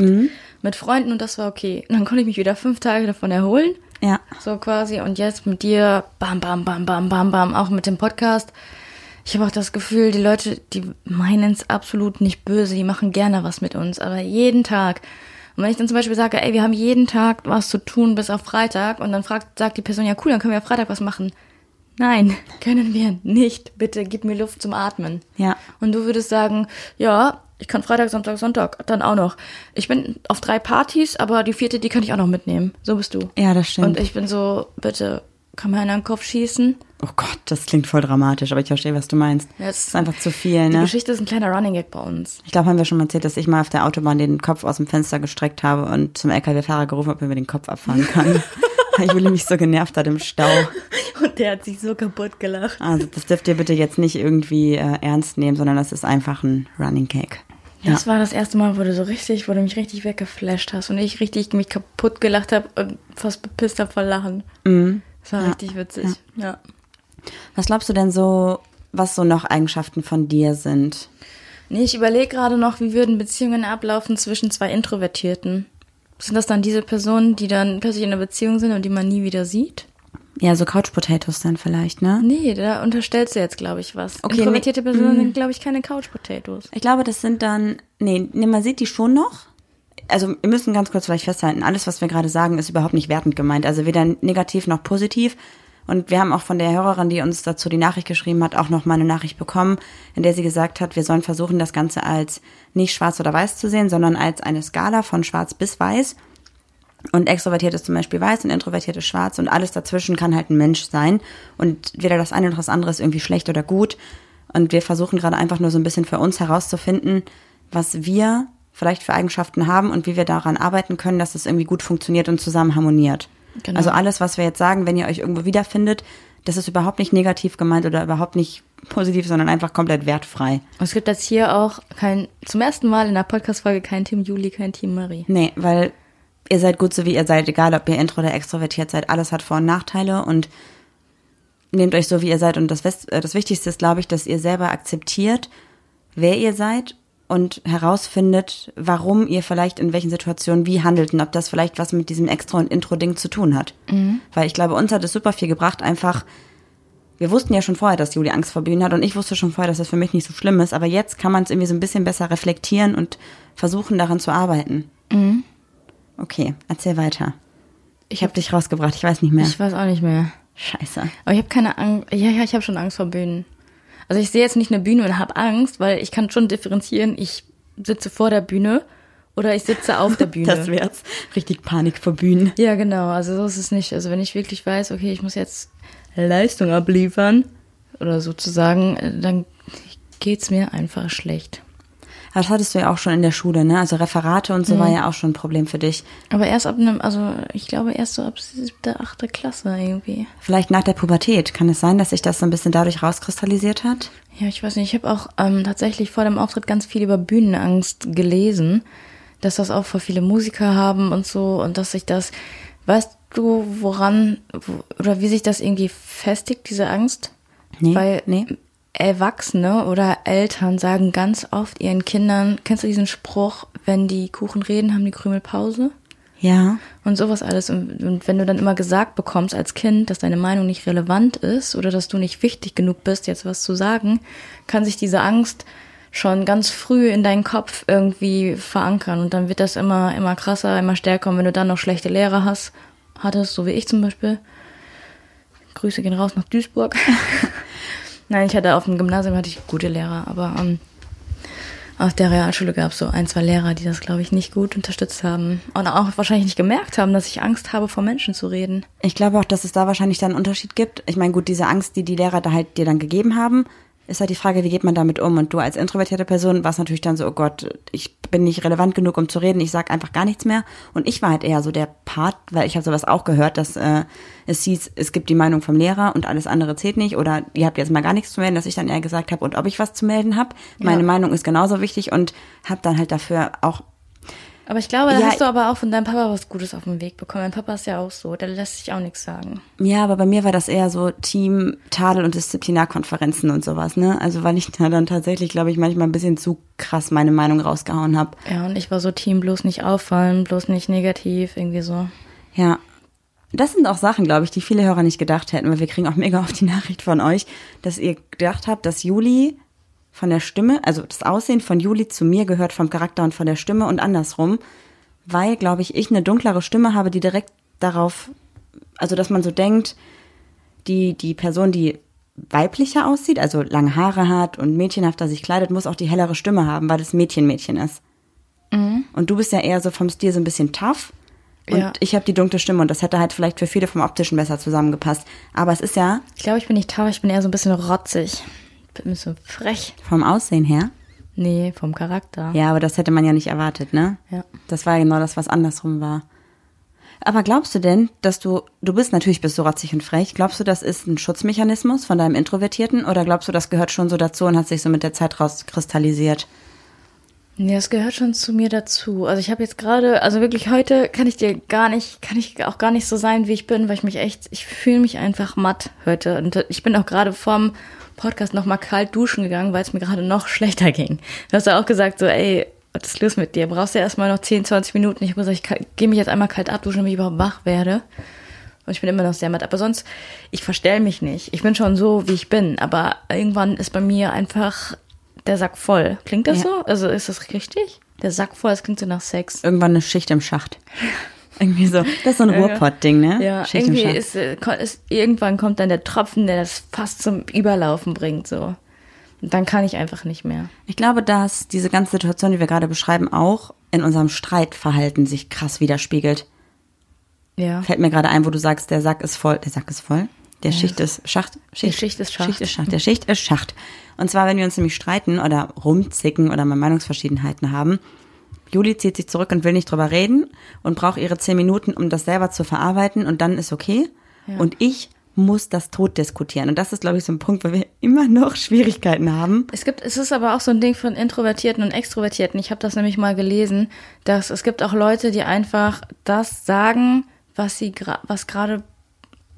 mit Freunden und das war okay. Und dann konnte ich mich wieder fünf Tage davon erholen. Ja. So quasi. Und jetzt mit dir, bam, bam, bam, bam, bam, bam, auch mit dem Podcast. Ich habe auch das Gefühl, die Leute, die meinen es absolut nicht böse, die machen gerne was mit uns, aber jeden Tag. Und wenn ich dann zum Beispiel sage, ey, wir haben jeden Tag was zu tun bis auf Freitag und dann fragt, sagt die Person, ja cool, dann können wir Freitag was machen. Nein, können wir nicht. Bitte gib mir Luft zum Atmen. Ja. Und du würdest sagen, ja, ich kann Freitag, Samstag, Sonntag, dann auch noch. Ich bin auf drei Partys, aber die vierte, die kann ich auch noch mitnehmen. So bist du. Ja, das stimmt. Und ich bin so, bitte, kann mir einer in den Kopf schießen? Oh Gott, das klingt voll dramatisch, aber ich verstehe, was du meinst. Ja, es- das ist einfach zu viel, Die ne? Geschichte ist ein kleiner Running Gag bei uns. Ich glaube, haben wir schon mal erzählt, dass ich mal auf der Autobahn den Kopf aus dem Fenster gestreckt habe und zum LKW-Fahrer gerufen habe, ob er mir den Kopf abfahren kann. Weil Julie mich so genervt hat im Stau. Und der hat sich so kaputt gelacht. Also das dürft ihr bitte jetzt nicht irgendwie äh, ernst nehmen, sondern das ist einfach ein Running Cake. Ja. Das war das erste Mal, wo du so richtig, wo du mich richtig weggeflasht hast und ich richtig mich kaputt gelacht habe und fast bepisst habe vor Lachen. Das war richtig witzig. Ja. Was glaubst du denn so, was so noch Eigenschaften von dir sind? Nee, ich überlege gerade noch, wie würden Beziehungen ablaufen zwischen zwei Introvertierten? Sind das dann diese Personen, die dann plötzlich in einer Beziehung sind und die man nie wieder sieht? Ja, so Couch Potatoes dann vielleicht, ne? Nee, da unterstellst du jetzt, glaube ich, was. Okay, Introvertierte nee. Personen sind, glaube ich, keine Couch Potatoes. Ich glaube, das sind dann, nee, nee, man sieht die schon noch. Also wir müssen ganz kurz vielleicht festhalten, alles, was wir gerade sagen, ist überhaupt nicht wertend gemeint. Also weder negativ noch positiv. Und wir haben auch von der Hörerin, die uns dazu die Nachricht geschrieben hat, auch noch mal eine Nachricht bekommen, in der sie gesagt hat, wir sollen versuchen, das Ganze als nicht schwarz oder weiß zu sehen, sondern als eine Skala von schwarz bis weiß. Und extrovertiert ist zum Beispiel weiß und introvertiert ist schwarz und alles dazwischen kann halt ein Mensch sein. Und weder das eine noch das andere ist irgendwie schlecht oder gut. Und wir versuchen gerade einfach nur so ein bisschen für uns herauszufinden, was wir vielleicht für Eigenschaften haben und wie wir daran arbeiten können, dass es irgendwie gut funktioniert und zusammen harmoniert. Genau. Also alles, was wir jetzt sagen, wenn ihr euch irgendwo wiederfindet, das ist überhaupt nicht negativ gemeint oder überhaupt nicht positiv, sondern einfach komplett wertfrei. Und es gibt jetzt hier auch kein, zum ersten Mal in der Podcast-Folge kein Team Juli, kein Team Marie. Nee, weil ihr seid gut so wie ihr seid, egal ob ihr intro oder extrovertiert seid, alles hat Vor- und Nachteile und nehmt euch so wie ihr seid und das, äh, das Wichtigste ist, glaube ich, dass ihr selber akzeptiert, wer ihr seid und herausfindet, warum ihr vielleicht in welchen Situationen wie handelt und ob das vielleicht was mit diesem Extra- und Intro-Ding zu tun hat. Weil ich glaube, uns hat es super viel gebracht, einfach wir wussten ja schon vorher, dass Juli Angst vor Bühnen hat und ich wusste schon vorher, dass das für mich nicht so schlimm ist, aber jetzt kann man es irgendwie so ein bisschen besser reflektieren und versuchen, daran zu arbeiten. Okay, erzähl weiter. Ich habe dich rausgebracht, ich weiß nicht mehr. Ich weiß auch nicht mehr. Scheiße. Aber ich habe keine Angst. Ja, ja, ich habe schon Angst vor Bühnen. Also ich sehe jetzt nicht eine Bühne und habe Angst, weil ich kann schon differenzieren, ich sitze vor der Bühne oder ich sitze auf der Bühne. Das wär's. Richtig Panik vor Bühnen. Ja, genau. Also so ist es nicht. Also wenn ich wirklich weiß, okay, ich muss jetzt Leistung abliefern oder sozusagen, dann geht's mir einfach schlecht. Das hattest du ja auch schon in der Schule, ne? Also Referate und so Mhm. war ja auch schon ein Problem für dich. Aber erst ab einem, also ich glaube erst so ab siebte, achte Klasse irgendwie. Vielleicht nach der Pubertät. Kann es sein, dass sich das so ein bisschen dadurch rauskristallisiert hat? Ja, ich weiß nicht. Ich habe auch ähm, tatsächlich vor dem Auftritt ganz viel über Bühnenangst gelesen, dass das auch voll viele Musiker haben und so und dass sich das, weißt du, woran wo, oder wie sich das irgendwie festigt, diese Angst? Nee, Weil nee. Erwachsene oder Eltern sagen ganz oft ihren Kindern, kennst du diesen Spruch, wenn die Kuchen reden, haben die Krümel Pause? Ja. Und sowas alles. Und, und wenn du dann immer gesagt bekommst als Kind, dass deine Meinung nicht relevant ist oder dass du nicht wichtig genug bist, jetzt was zu sagen, kann sich diese Angst schon ganz früh in deinen Kopf irgendwie verankern. Und dann wird das immer, immer krasser, immer stärker. Und wenn du dann noch schlechte Lehrer hast, hattest, so wie ich zum Beispiel, Grüße gehen raus nach Duisburg. Nein, ich hatte auf dem Gymnasium hatte ich gute Lehrer, aber ähm, Auf der Realschule gab es so ein, zwei Lehrer, die das, glaube ich, nicht gut unterstützt haben. Und auch wahrscheinlich nicht gemerkt haben, dass ich Angst habe, vor Menschen zu reden. Ich glaube auch, dass es da wahrscheinlich dann einen Unterschied gibt. Ich meine, gut, diese Angst, die die Lehrer da halt dir dann gegeben haben, ist halt die Frage, wie geht man damit um? Und du als introvertierte Person warst natürlich dann so, oh Gott, ich bin nicht relevant genug, um zu reden, ich sag einfach gar nichts mehr. Und ich war halt eher so der Part, weil ich habe sowas auch gehört, dass äh, es hieß, es gibt die Meinung vom Lehrer und alles andere zählt nicht oder ihr habt jetzt mal gar nichts zu melden, dass ich dann eher gesagt habe, und ob ich was zu melden habe. Meine Ja. Meinung ist genauso wichtig und habe dann halt dafür auch Aber ich glaube, da Ja, hast du aber auch von deinem Papa was Gutes auf den Weg bekommen. Mein Papa ist ja auch so, der lässt sich auch nichts sagen. Ja, aber bei mir war das eher so Team, Tadel und Disziplinarkonferenzen und sowas, ne? Also weil ich da dann tatsächlich, glaube ich, manchmal ein bisschen zu krass meine Meinung rausgehauen habe. Ja, und ich war so Team, bloß nicht auffallen, bloß nicht negativ, irgendwie so. Ja. Das sind auch Sachen, glaube ich, die viele Hörer nicht gedacht hätten, weil wir kriegen auch mega oft die Nachricht von euch, dass ihr gedacht habt, dass Juli von der Stimme, also das Aussehen von Juli zu mir gehört vom Charakter und von der Stimme und andersrum, weil, glaube ich, ich eine dunklere Stimme habe, die direkt darauf, also dass man so denkt, die, die Person, die weiblicher aussieht, also lange Haare hat und mädchenhafter sich kleidet, muss auch die hellere Stimme haben, weil das Mädchen-Mädchen ist. Und du bist ja eher so vom Stil so ein bisschen tough. Und Ja. ich habe die dunkle Stimme und das hätte halt vielleicht für viele vom Optischen besser zusammengepasst. Aber es ist ja Ich glaube, ich bin nicht taub, ich bin eher so ein bisschen rotzig. Bin ein bisschen frech. vom Aussehen her. Nee, vom Charakter. Ja, aber das hätte man ja nicht erwartet, ne? Ja. Das war ja genau das, was andersrum war. Aber glaubst du denn, dass du, du bist natürlich bist du rotzig und frech, glaubst du, das ist ein Schutzmechanismus von deinem Introvertierten oder glaubst du, das gehört schon so dazu und hat sich so mit der Zeit rauskristallisiert? Nee, das gehört schon zu mir dazu. Also ich habe jetzt gerade, also wirklich heute kann ich dir gar nicht, kann ich auch gar nicht so sein, wie ich bin, weil ich mich echt, ich fühle mich einfach matt heute. Und ich bin auch gerade vorm Podcast nochmal kalt duschen gegangen, weil es mir gerade noch schlechter ging. Du hast ja auch gesagt, so, ey, was ist los mit dir? Brauchst du erstmal noch 10, 20 Minuten? Ich habe gesagt, ich gehe mich jetzt einmal kalt abduschen, damit ich überhaupt wach werde. Und ich bin immer noch sehr matt. Aber sonst, ich verstell mich nicht. Ich bin schon so, wie ich bin. Aber irgendwann ist bei mir einfach der Sack voll. Klingt das Ja. so? Also ist das richtig? Der Sack voll, das klingt so nach Sex. Irgendwann eine Schicht im Schacht. Irgendwie so. Das ist so ein Ja. Ruhrpott-Ding, ne? Ja, Schicht irgendwie ist, äh, ist, irgendwann kommt dann der Tropfen, der das fast zum Überlaufen bringt, so. Und dann kann ich einfach nicht mehr. Ich glaube, dass diese ganze Situation, die wir gerade beschreiben, auch in unserem Streitverhalten sich krass widerspiegelt. Ja. Fällt mir gerade ein, wo du sagst, der Sack ist voll. Der Sack ist voll. Der Ja, Schicht ist Schacht. Schicht, Schicht ist Schacht. Schicht ist Schacht. Der Schicht ist Schacht. Und zwar, wenn wir uns nämlich streiten oder rumzicken oder mal Meinungsverschiedenheiten haben. Juli zieht sich zurück und will nicht drüber reden und braucht ihre zehn Minuten, um das selber zu verarbeiten und dann ist okay. Ja. Und ich muss das tot diskutieren. Und das ist, glaube ich, so ein Punkt, wo wir immer noch Schwierigkeiten haben. Es gibt, es ist aber auch so ein Ding von Introvertierten und Extrovertierten. Ich habe das nämlich mal gelesen, dass es gibt auch Leute, die einfach das sagen, was sie was gerade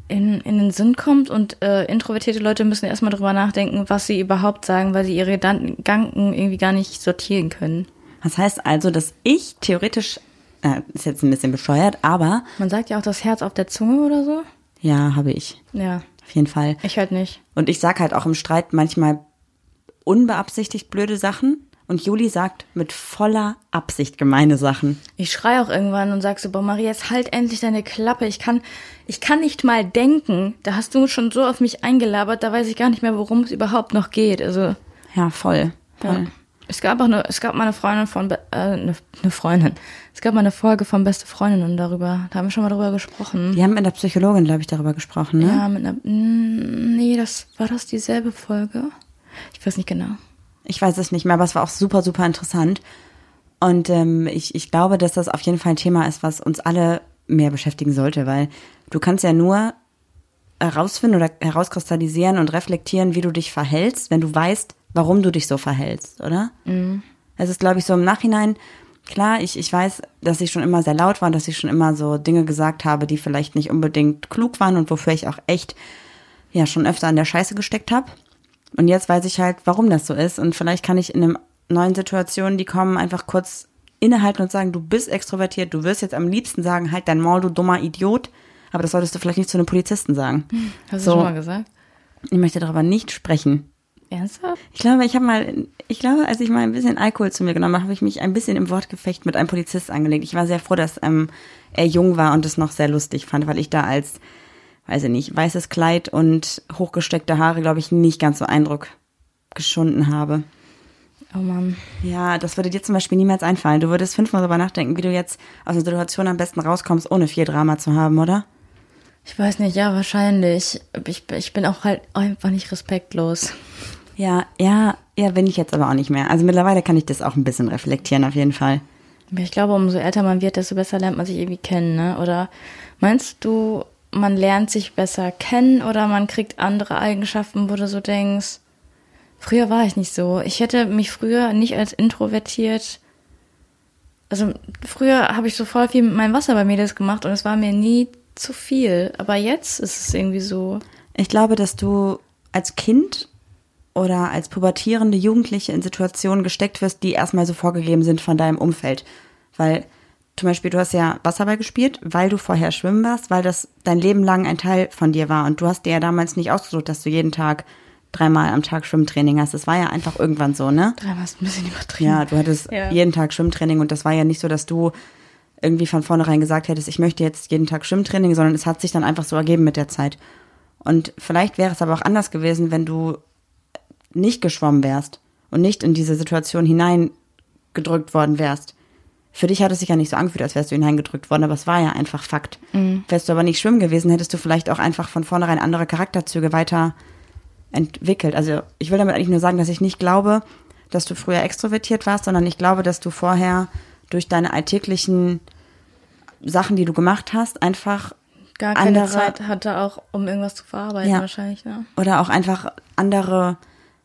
in, in den Sinn kommt und äh, introvertierte Leute müssen erstmal drüber nachdenken, was sie überhaupt sagen, weil sie ihre Gedan- Gedanken irgendwie gar nicht sortieren können. Das heißt also, dass ich theoretisch, äh, ist jetzt ein bisschen bescheuert, aber Man sagt ja auch das Herz auf der Zunge oder so. ja, habe ich. Ja, Auf jeden Fall. ich halt nicht. Und ich sag halt auch im Streit manchmal unbeabsichtigt blöde Sachen. Und Juli sagt mit voller Absicht gemeine Sachen. Ich schrei auch irgendwann und sag so, boah, Maria, jetzt halt endlich deine Klappe. Ich kann, ich kann nicht mal denken. Da hast du schon so auf mich eingelabert, da weiß ich gar nicht mehr, worum es überhaupt noch geht. Also, Ja, voll. ja. Es gab auch eine, es gab mal eine Freundin von, äh, eine, eine Freundin. Es gab mal eine Folge von Beste Freundinnen darüber. Da haben wir schon mal drüber gesprochen. Die haben mit der Psychologin, glaube ich, darüber gesprochen, ne? Ja, mit einer, mm, nee, das, war das dieselbe Folge? Ich weiß nicht genau. Ich weiß es nicht mehr, aber es war auch super, super interessant. Und ähm, ich, ich glaube, dass das auf jeden Fall ein Thema ist, was uns alle mehr beschäftigen sollte, weil du kannst ja nur herausfinden oder herauskristallisieren und reflektieren, wie du dich verhältst, wenn du weißt, warum du dich so verhältst, oder? Mhm. Es ist, glaube ich, so im Nachhinein, klar, ich, ich weiß, dass ich schon immer sehr laut war und dass ich schon immer so Dinge gesagt habe, die vielleicht nicht unbedingt klug waren und wofür ich auch echt ja schon öfter an der Scheiße gesteckt habe. Und jetzt weiß ich halt, warum das so ist. Und vielleicht kann ich in einem neuen Situation, die kommen, einfach kurz innehalten und sagen, du bist extrovertiert, du wirst jetzt am liebsten sagen, halt dein Maul, du dummer Idiot. Aber das solltest du vielleicht nicht zu einem Polizisten sagen. Hast So. du schon mal gesagt? Ich möchte darüber nicht sprechen. Ernsthaft? Ich glaube, ich habe mal, ich glaube, als ich mal ein bisschen Alkohol zu mir genommen habe, habe ich mich ein bisschen im Wortgefecht mit einem Polizist angelegt. Ich war sehr froh, dass ähm, er jung war und es noch sehr lustig fand, weil ich da als, weiß ich nicht, weißes Kleid und hochgesteckte Haare, glaube ich, nicht ganz so Eindruck geschunden habe. Oh Mann. Ja, das würde dir zum Beispiel niemals einfallen. Du würdest fünfmal darüber nachdenken, wie du jetzt aus einer Situation am besten rauskommst, ohne viel Drama zu haben, oder? Ich weiß nicht, ja, wahrscheinlich. Ich, ich bin auch halt einfach nicht respektlos. Ja, ja, ja, bin ich jetzt aber auch nicht mehr. Also mittlerweile kann ich das auch ein bisschen reflektieren, auf jeden Fall. Ich glaube, umso älter man wird, desto besser lernt man sich irgendwie kennen, ne? Oder meinst du, man lernt sich besser kennen oder man kriegt andere Eigenschaften, wo du so denkst, früher war ich nicht so. Ich hätte mich früher nicht als introvertiert. Also früher habe ich so voll viel mit meinem Wasser bei Mädels gemacht und es war mir nie zu viel. Aber jetzt ist es irgendwie so. Ich glaube, dass du als Kind oder als pubertierende Jugendliche in Situationen gesteckt wirst, die erstmal so vorgegeben sind von deinem Umfeld. Weil zum Beispiel, du hast ja Wasserball gespielt, weil du vorher schwimmen warst, weil das dein Leben lang ein Teil von dir war. Und du hast dir ja damals nicht ausgesucht, dass du jeden Tag dreimal am Tag Schwimmtraining hast. Das war ja einfach irgendwann so, ne? Dreimal ist ein bisschen übertrieben. Ja, du hattest Ja. jeden Tag Schwimmtraining und das war ja nicht so, dass du irgendwie von vornherein gesagt hättest, ich möchte jetzt jeden Tag Schwimmtraining, sondern es hat sich dann einfach so ergeben mit der Zeit. Und vielleicht wäre es aber auch anders gewesen, wenn du nicht geschwommen wärst und nicht in diese Situation hineingedrückt worden wärst. Für dich hat es sich ja nicht so angefühlt, als wärst du hineingedrückt worden, aber es war ja einfach Fakt. Wärst du aber nicht schwimmen gewesen, hättest du vielleicht auch einfach von vornherein andere Charakterzüge weiter entwickelt. Also ich will damit eigentlich nur sagen, dass ich nicht glaube, dass du früher extrovertiert warst, sondern ich glaube, dass du vorher durch deine alltäglichen Sachen, die du gemacht hast, einfach Gar keine andere- Zeit hatte auch, um irgendwas zu verarbeiten Ja. wahrscheinlich, ne? oder auch einfach andere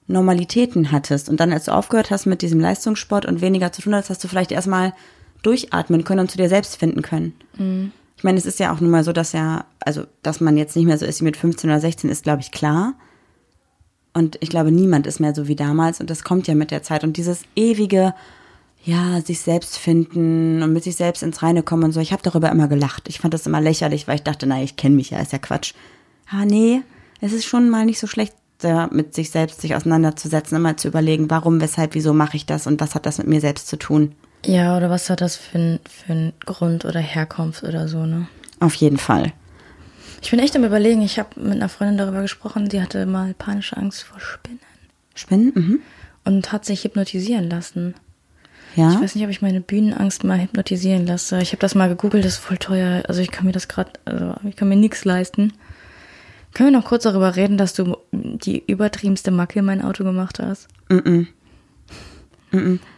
Normalitäten hattest. Und dann, als du aufgehört hast mit diesem Leistungssport und weniger zu tun hast, hast du vielleicht erstmal durchatmen können und zu dir selbst finden können. Ich meine, es ist ja auch nun mal so, dass ja, also, dass man jetzt nicht mehr so ist wie mit 15 oder 16, ist, glaube ich, klar. Und ich glaube, niemand ist mehr so wie damals. Und das kommt ja mit der Zeit. Und dieses ewige, ja, sich selbst finden und mit sich selbst ins Reine kommen und so. Ich habe darüber immer gelacht. Ich fand das immer lächerlich, weil ich dachte, na, ich kenne mich ja, ist ja Quatsch. Ah, nee, es ist schon mal nicht so schlecht, da mit sich selbst sich auseinanderzusetzen, immer zu überlegen, warum, weshalb, wieso mache ich das und was hat das mit mir selbst zu tun. Ja, oder was hat das für ein, für ein Grund oder Herkunft oder so, ne? Auf jeden Fall. Ich bin echt am überlegen, ich habe mit einer Freundin darüber gesprochen, die hatte mal panische Angst vor Spinnen Spinnen? Mhm. und hat sich hypnotisieren lassen. Ja. Ich weiß nicht, ob ich meine Bühnenangst mal hypnotisieren lasse. Ich habe das mal gegoogelt, das ist voll teuer. Also ich kann mir das gerade, also ich kann mir nichts leisten. Können wir noch kurz darüber reden, dass du die übertriebenste Macke in mein Auto gemacht hast? Mhm.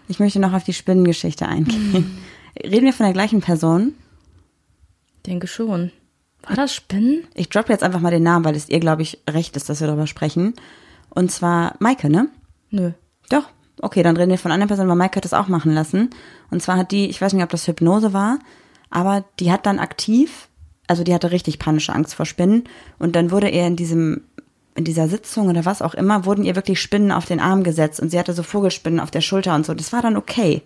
Ich möchte noch auf die Spinnengeschichte eingehen. Reden wir von der gleichen Person? Denke schon. War das Spinnen? Ich droppe jetzt einfach mal den Namen, weil es ihr, glaube ich, recht ist, dass wir darüber sprechen. Und zwar Maike, ne? Nö. Doch. Okay, dann reden wir von einer Person, weil Maike hat das auch machen lassen. Und zwar hat die, ich weiß nicht, ob das Hypnose war, aber die hat dann aktiv, also die hatte richtig panische Angst vor Spinnen. Und dann wurde ihr in diesem, in dieser Sitzung oder was auch immer, wurden ihr wirklich Spinnen auf den Arm gesetzt und sie hatte so Vogelspinnen auf der Schulter und so. Das war dann okay.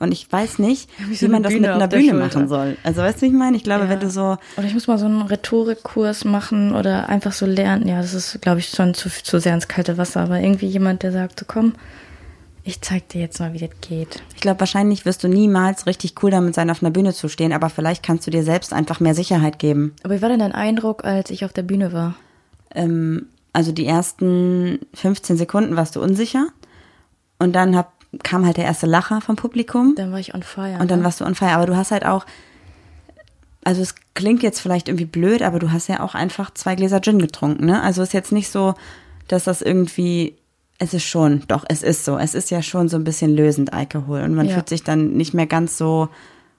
Und ich weiß nicht, wie so man das mit einer Bühne Schulter. machen soll. Also weißt du, wie ich meine? Ich glaube, wenn du so, Oder ich muss mal so einen Rhetorikkurs machen oder einfach so lernen. Ja, das ist, glaube ich, schon zu, zu sehr ins kalte Wasser. Aber irgendwie jemand, der sagt, so komm, ich zeig dir jetzt mal, wie das geht. ich glaube, wahrscheinlich wirst du niemals richtig cool damit sein, auf einer Bühne zu stehen, aber vielleicht kannst du dir selbst einfach mehr Sicherheit geben. Aber wie war denn dein Eindruck, als ich auf der Bühne war? ähm, also die ersten 15 Sekunden warst du unsicher und dann hab, kam halt der erste Lacher vom Publikum Dann war ich on fire. und dann ne? warst du on fire. Aber du hast halt auch, also es klingt jetzt vielleicht irgendwie blöd, aber du hast ja auch einfach zwei Gläser Gin getrunken, ne? Also ist jetzt nicht so, dass das irgendwie, es ist schon, doch, es ist so. Es ist ja schon so ein bisschen lösend Alkohol und man Ja. fühlt sich dann nicht mehr ganz so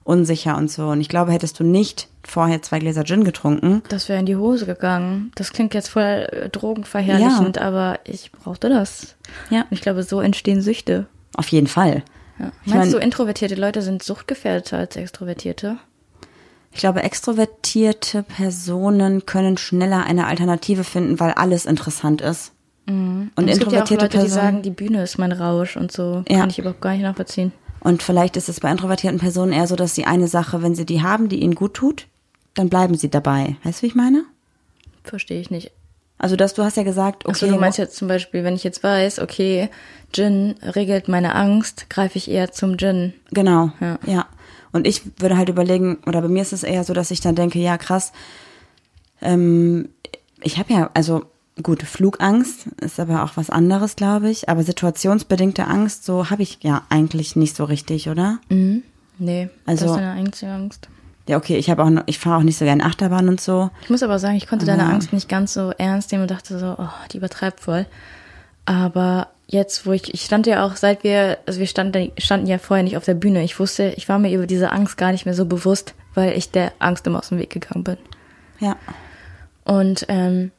unsicher und so. Und ich glaube, hättest du nicht vorher zwei Gläser Gin getrunken, Das wäre in die Hose gegangen. Das klingt jetzt voll äh, drogenverherrlichend, aber ich brauchte das. Ja. Und ich glaube, so entstehen Süchte. auf jeden Fall. Ja. Meinst mein- du, introvertierte Leute sind suchtgefährdeter als extrovertierte? Ich glaube, extrovertierte Personen können schneller eine Alternative finden, weil alles interessant ist. Und, Und es gibt ja auch introvertierte Leute, die Personen. sagen, die Bühne ist mein Rausch und so. Ja. Kann ich überhaupt gar nicht nachvollziehen. und vielleicht ist es bei introvertierten Personen eher so, dass sie eine Sache, wenn sie die haben, die ihnen gut tut, dann bleiben sie dabei. Weißt du, wie ich meine? Verstehe ich nicht. Also, dass du hast ja gesagt, okay, Achso, du meinst jetzt zum Beispiel, wenn ich jetzt weiß, okay, Gin regelt meine Angst, greife ich eher zum Gin. Genau, Ja. ja. Und ich würde halt überlegen, oder bei mir ist es eher so, dass ich dann denke, ja krass, ähm, ich habe ja, also gut, Flugangst ist aber auch was anderes, glaube ich. Aber situationsbedingte Angst, so habe ich ja eigentlich nicht so richtig, oder? Mhm. Nee, Also- das ist deine einzige Angst. Ja, okay, ich habe auch noch, ich fahre auch nicht so gerne Achterbahn und so. Ich muss aber sagen, ich konnte deine Ah. Angst nicht ganz so ernst nehmen und dachte so, oh, die übertreibt voll. Aber jetzt, wo ich, ich stand ja auch, seit wir, also wir standen, standen ja vorher nicht auf der Bühne. Ich wusste, ich war mir über diese Angst gar nicht mehr so bewusst, weil ich der Angst immer aus dem Weg gegangen bin. Ja. Und ähm,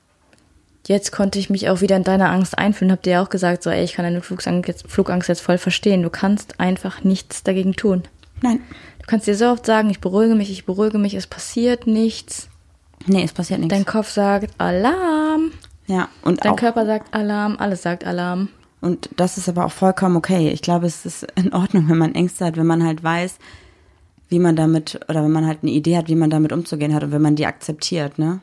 jetzt konnte ich mich auch wieder in deine Angst einfühlen. Habt ihr ja auch gesagt, so, ey, ich kann deine Flugangst jetzt, Flugangst jetzt voll verstehen. Du kannst einfach nichts dagegen tun. Nein. Du kannst dir so oft sagen, ich beruhige mich, ich beruhige mich, es passiert nichts. Nee, es passiert nichts. Dein Kopf sagt Alarm. ja, und Dein auch, Körper sagt Alarm, alles sagt Alarm. und das ist aber auch vollkommen okay. Ich glaube, es ist in Ordnung, wenn man Ängste hat, wenn man halt weiß, wie man damit, oder wenn man halt eine Idee hat, wie man damit umzugehen hat und wenn man die akzeptiert, ne?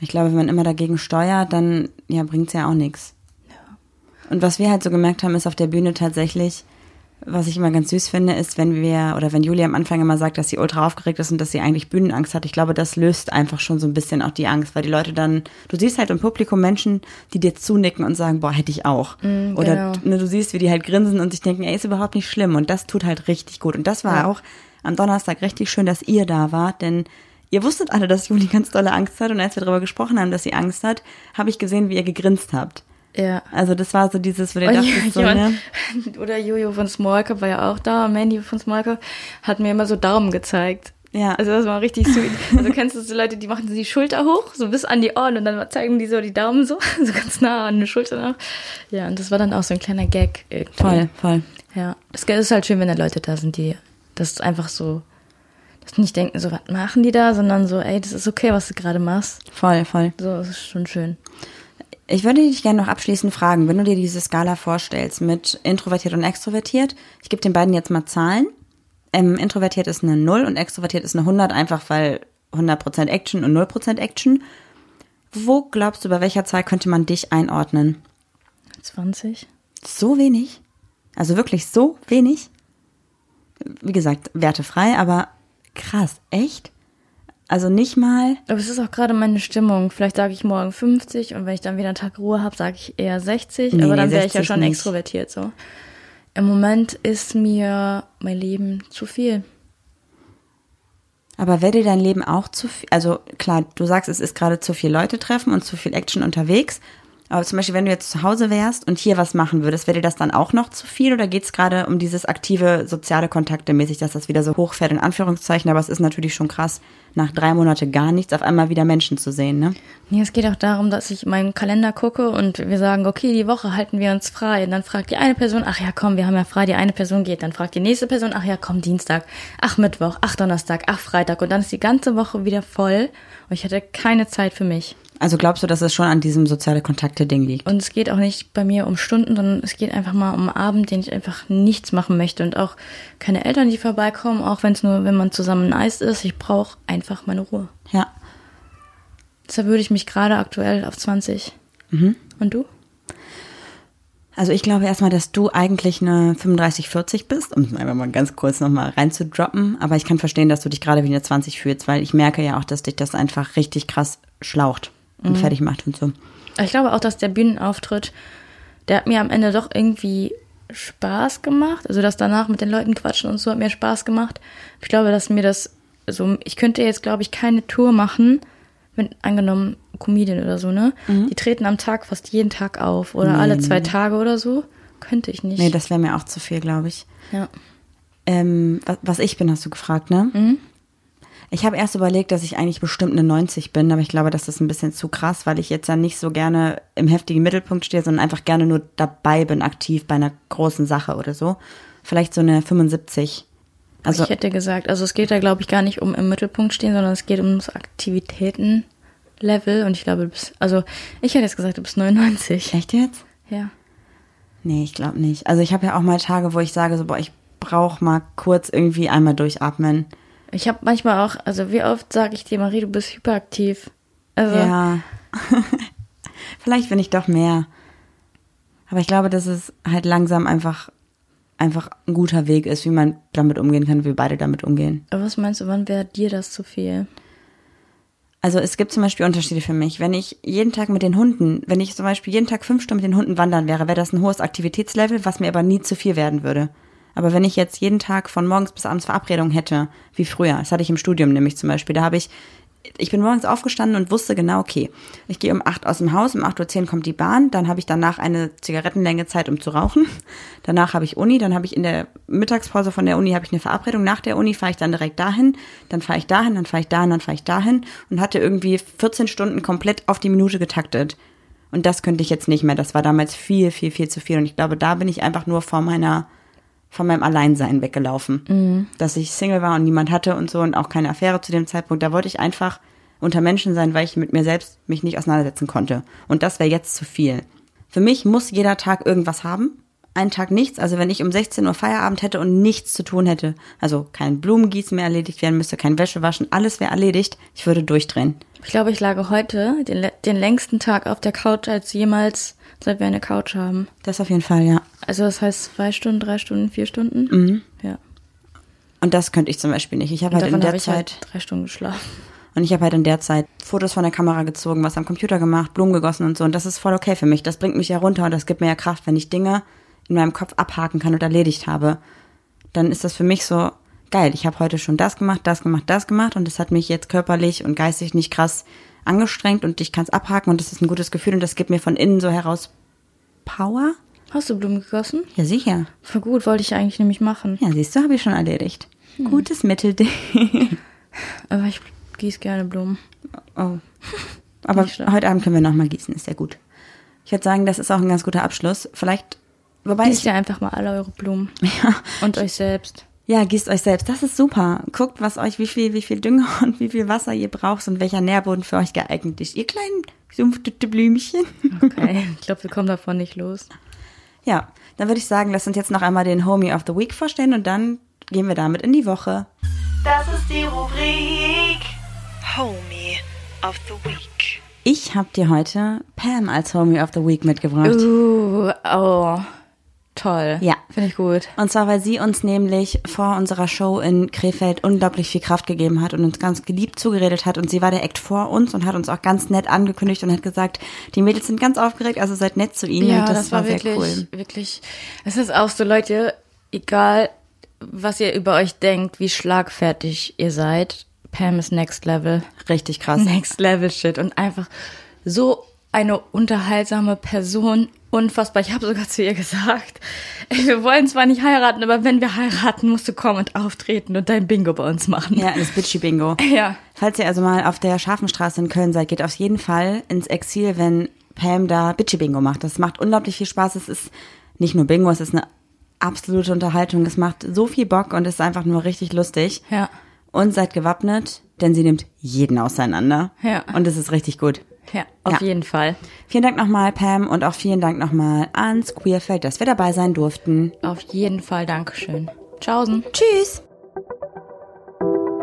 Ich glaube, wenn man immer dagegen steuert, dann ja, bringt's ja auch nichts. Und was wir halt so gemerkt haben, ist auf der Bühne tatsächlich, was ich immer ganz süß finde, ist, wenn wir, oder wenn Julia am Anfang immer sagt, dass sie ultra aufgeregt ist und dass sie eigentlich Bühnenangst hat, ich glaube, das löst einfach schon so ein bisschen auch die Angst, weil die Leute dann, du siehst halt im Publikum Menschen, die dir zunicken und sagen, boah, hätte ich auch. Oder genau. ne, du siehst, wie die halt grinsen und sich denken, ey, ist überhaupt nicht schlimm. Und das tut halt richtig gut. Und das war Ja. auch am Donnerstag richtig schön, dass ihr da wart, denn ihr wusstet alle, dass Juli ganz dolle Angst hat. Und als wir darüber gesprochen haben, dass sie Angst hat, habe ich gesehen, wie ihr gegrinst habt. Ja. Also das war so dieses, wo ihr Und dachtet, so, ne? Oder Jojo von Small Cup war ja auch da. Mandy von Small Cup hat mir immer so Daumen gezeigt. Ja. Also das war richtig sweet. Also kennst du so Leute, die machen so die Schulter hoch, so bis an die Ohren und dann zeigen die so die Daumen so, so ganz nah an die Schulter nach. Ja, und das war dann auch so ein kleiner Gag irgendwie. Voll, voll. Ja. Es ist halt schön, wenn da Leute da sind, die das einfach so, dass nicht denken, so, was machen die da, sondern so, ey, das ist okay, was du gerade machst. Voll, voll. So, das ist schon schön. Ich würde dich gerne noch abschließend fragen, wenn du dir diese Skala vorstellst mit introvertiert und extrovertiert, ich gebe den beiden jetzt mal Zahlen. Ähm, introvertiert ist eine 0 und extrovertiert ist eine 100, einfach weil 100% Action und 0% Action. Wo glaubst du, bei welcher Zahl könnte man dich einordnen? 20? So wenig? Also wirklich so wenig? Wie gesagt, wertefrei, aber krass, echt? Also nicht mal, Aber es ist auch gerade meine Stimmung. Vielleicht sage ich morgen 50 und wenn ich dann wieder einen Tag Ruhe habe, sage ich eher 60. Nee, aber nee, dann wäre ich ja 60 schon nicht. extrovertiert so. Im Moment ist mir mein Leben zu viel. Aber wäre dir dein Leben auch zu viel? Also klar, du sagst, es ist gerade zu viel Leute treffen und zu viel Action unterwegs. Aber zum Beispiel, wenn du jetzt zu Hause wärst und hier was machen würdest, wäre dir das dann auch noch zu viel? Oder geht es gerade um dieses aktive soziale Kontakte mäßig, dass das wieder so hochfährt in Anführungszeichen? Aber es ist natürlich schon krass, nach drei Monate gar nichts, auf einmal wieder Menschen zu sehen, ne? Nee, es geht auch darum, dass ich meinen Kalender gucke und wir sagen, okay, die Woche halten wir uns frei. Und dann fragt die eine Person, ach ja, komm, wir haben ja frei, die eine Person geht. Dann fragt die nächste Person, ach ja, komm, Dienstag, ach Mittwoch, ach Donnerstag, ach Freitag. Und dann ist die ganze Woche wieder voll und ich hatte keine Zeit für mich. Also glaubst du, dass es schon an diesem soziale Kontakte-Ding liegt? Und es geht auch nicht bei mir um Stunden, sondern es geht einfach mal um einen Abend, den ich einfach nichts machen möchte. Und auch keine Eltern, die vorbeikommen, auch wenn es nur, wenn man zusammen Eis ist. Ich brauche einfach meine Ruhe. Ja. Deshalb würde ich mich gerade aktuell auf 20. Und du? Also ich glaube erstmal, dass du eigentlich eine 35-40 bist, um es einfach mal ganz kurz nochmal reinzudroppen. Aber ich kann verstehen, dass du dich gerade wie eine 20 fühlst, weil ich merke ja auch, dass dich das einfach richtig krass schlaucht und fertig macht und so. Ich glaube auch, dass der Bühnenauftritt, der hat mir am Ende doch irgendwie Spaß gemacht. Also das danach mit den Leuten quatschen und so hat mir Spaß gemacht. Ich glaube, dass mir das, also ich könnte jetzt, glaube ich, keine Tour machen, wenn angenommen Comedian oder so, ne? Die treten am Tag fast jeden Tag auf oder Nee, alle zwei nee. Tage oder so. Könnte ich nicht. Nee, das wäre mir auch zu viel, glaube ich. ja. Ähm, was, was ich bin, hast du gefragt, ne? Ich habe erst überlegt, dass ich eigentlich bestimmt eine 90 bin, aber ich glaube, das ist ein bisschen zu krass, weil ich jetzt ja nicht so gerne im heftigen Mittelpunkt stehe, sondern einfach gerne nur dabei bin, aktiv bei einer großen Sache oder so. Vielleicht so eine 75. Also, ich hätte gesagt, also es geht da, glaube ich, gar nicht um im Mittelpunkt stehen, sondern es geht ums Aktivitätenlevel. Und ich glaube, du bist, also ich hätte jetzt gesagt, du bist 99. echt jetzt? Ja. Nee, ich glaube nicht. Also ich habe ja auch mal Tage, wo ich sage, so, boah, ich brauche mal kurz irgendwie einmal durchatmen. Ich habe manchmal auch, also wie oft sage ich dir, Marie, du bist hyperaktiv. Also, Ja. Vielleicht bin ich doch mehr. Aber ich glaube, dass es halt langsam einfach, einfach ein guter Weg ist, wie man damit umgehen kann, wie wir beide damit umgehen. aber was meinst du, wann wäre dir das zu viel? Also es gibt zum Beispiel Unterschiede für mich. Wenn ich jeden Tag mit den Hunden, wenn ich zum Beispiel jeden Tag fünf Stunden mit den Hunden wandern wäre, wäre das ein hohes Aktivitätslevel, was mir aber nie zu viel werden würde. Aber wenn ich jetzt jeden Tag von morgens bis abends Verabredung hätte, wie früher, das hatte ich im Studium nämlich zum Beispiel, da habe ich ich bin morgens aufgestanden und wusste genau, okay, ich gehe um 8 aus dem Haus, um 8.10 Uhr kommt die Bahn, dann habe ich danach eine Zigarettenlänge Zeit, um zu rauchen. Danach habe ich Uni, dann habe ich in der Mittagspause von der Uni habe ich eine Verabredung. Nach der Uni fahre ich dann direkt dahin, dann fahre ich dahin, dann fahre ich dahin, dann fahre ich dahin und hatte irgendwie 14 Stunden komplett auf die Minute getaktet. Und das könnte ich jetzt nicht mehr. Das war damals viel, viel, viel zu viel. Und ich glaube, da bin ich einfach nur vor meiner von meinem Alleinsein weggelaufen. Mhm. Dass ich Single war und niemand hatte und so und auch keine Affäre zu dem Zeitpunkt. Da wollte ich einfach unter Menschen sein, weil ich mit mir selbst mich nicht auseinandersetzen konnte. Und das wäre jetzt zu viel. Für mich muss jeder Tag irgendwas haben. Einen Tag nichts. Also wenn ich um 16 Uhr Feierabend hätte und nichts zu tun hätte, also kein Blumengießen mehr erledigt werden müsste, kein Wäschewaschen, alles wäre erledigt, ich würde durchdrehen. Ich glaube, ich lage heute den, den längsten Tag auf der Couch als jemals, seit wir eine Couch haben. Das auf jeden Fall, ja. Also das heißt zwei Stunden, drei Stunden, vier Stunden? Mhm. Ja. Und das könnte ich zum Beispiel nicht. Ich habe halt in der hab Zeit halt drei Stunden geschlafen. Und ich habe halt in der Zeit Fotos von der Kamera gezogen, was am Computer gemacht, Blumen gegossen und so. Und das ist voll okay für mich. Das bringt mich ja runter und das gibt mir ja Kraft, wenn ich Dinge in meinem Kopf abhaken kann und erledigt habe. Dann ist das für mich so geil. Ich habe heute schon das gemacht, das gemacht, das gemacht und das hat mich jetzt körperlich und geistig nicht krass angestrengt und ich kann es abhaken und das ist ein gutes Gefühl und das gibt mir von innen so heraus Power. Hast du Blumen gegossen? Ja, sicher. Voll gut, wollte ich eigentlich nämlich machen. Ja, siehst du, habe ich schon erledigt. Hm. Gutes Mittelding. Aber ich gieße gerne Blumen. Oh. Aber heute Abend können wir nochmal gießen, ist ja gut. Ich würde sagen, das ist auch ein ganz guter Abschluss. Vielleicht, wobei. Gießt ja einfach mal alle eure Blumen. Ja. Und euch selbst. Ja, gießt euch selbst. Das ist super. Guckt, was euch, wie viel, wie viel Dünger und wie viel Wasser ihr braucht und welcher Nährboden für euch geeignet ist. Ihr kleinen sumpfte Blümchen. Okay, ich glaube, wir kommen davon nicht los. Ja, dann würde ich sagen, lass uns jetzt noch einmal den Homie of the Week vorstellen und dann gehen wir damit in die Woche. Das ist die Rubrik Homie of the Week. Ich habe dir heute Pam als Homie of the Week mitgebracht. Uh, oh. Toll. Ja. Finde ich gut. Und zwar, weil sie uns nämlich vor unserer Show in Krefeld unglaublich viel Kraft gegeben hat und uns ganz geliebt zugeredet hat. Und sie war der Act vor uns und hat uns auch ganz nett angekündigt und hat gesagt, die Mädels sind ganz aufgeregt, also seid nett zu ihnen. Ja, das, das war, war wirklich, cool. wirklich. Es ist auch so, Leute, egal was ihr über euch denkt, wie schlagfertig ihr seid, Pam ist Next Level. Richtig krass. Next Level Shit. Und einfach so eine unterhaltsame Person. Unfassbar. Ich habe sogar zu ihr gesagt, ey, wir wollen zwar nicht heiraten, aber wenn wir heiraten, musst du kommen und auftreten und dein Bingo bei uns machen. Ja, das Bitchy Bingo. Ja. Falls ihr also mal auf der Scharfenstraße in Köln seid, geht auf jeden Fall ins Exil, wenn Pam da Bitchy Bingo macht. Das macht unglaublich viel Spaß. Es ist nicht nur Bingo, es ist eine absolute Unterhaltung. Es macht so viel Bock und es ist einfach nur richtig lustig. Ja. Und seid gewappnet, denn sie nimmt jeden auseinander. Ja. Und es ist richtig gut. Ja, auf ja. jeden Fall. Vielen Dank nochmal, Pam, und auch vielen Dank nochmal ans Queerfeld, dass wir dabei sein durften. Auf jeden Fall, Dankeschön. Tschaußen. Tschüss.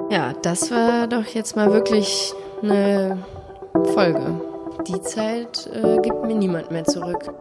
Ja, das war doch jetzt mal wirklich eine Folge. Die Zeit äh, gibt mir niemand mehr zurück.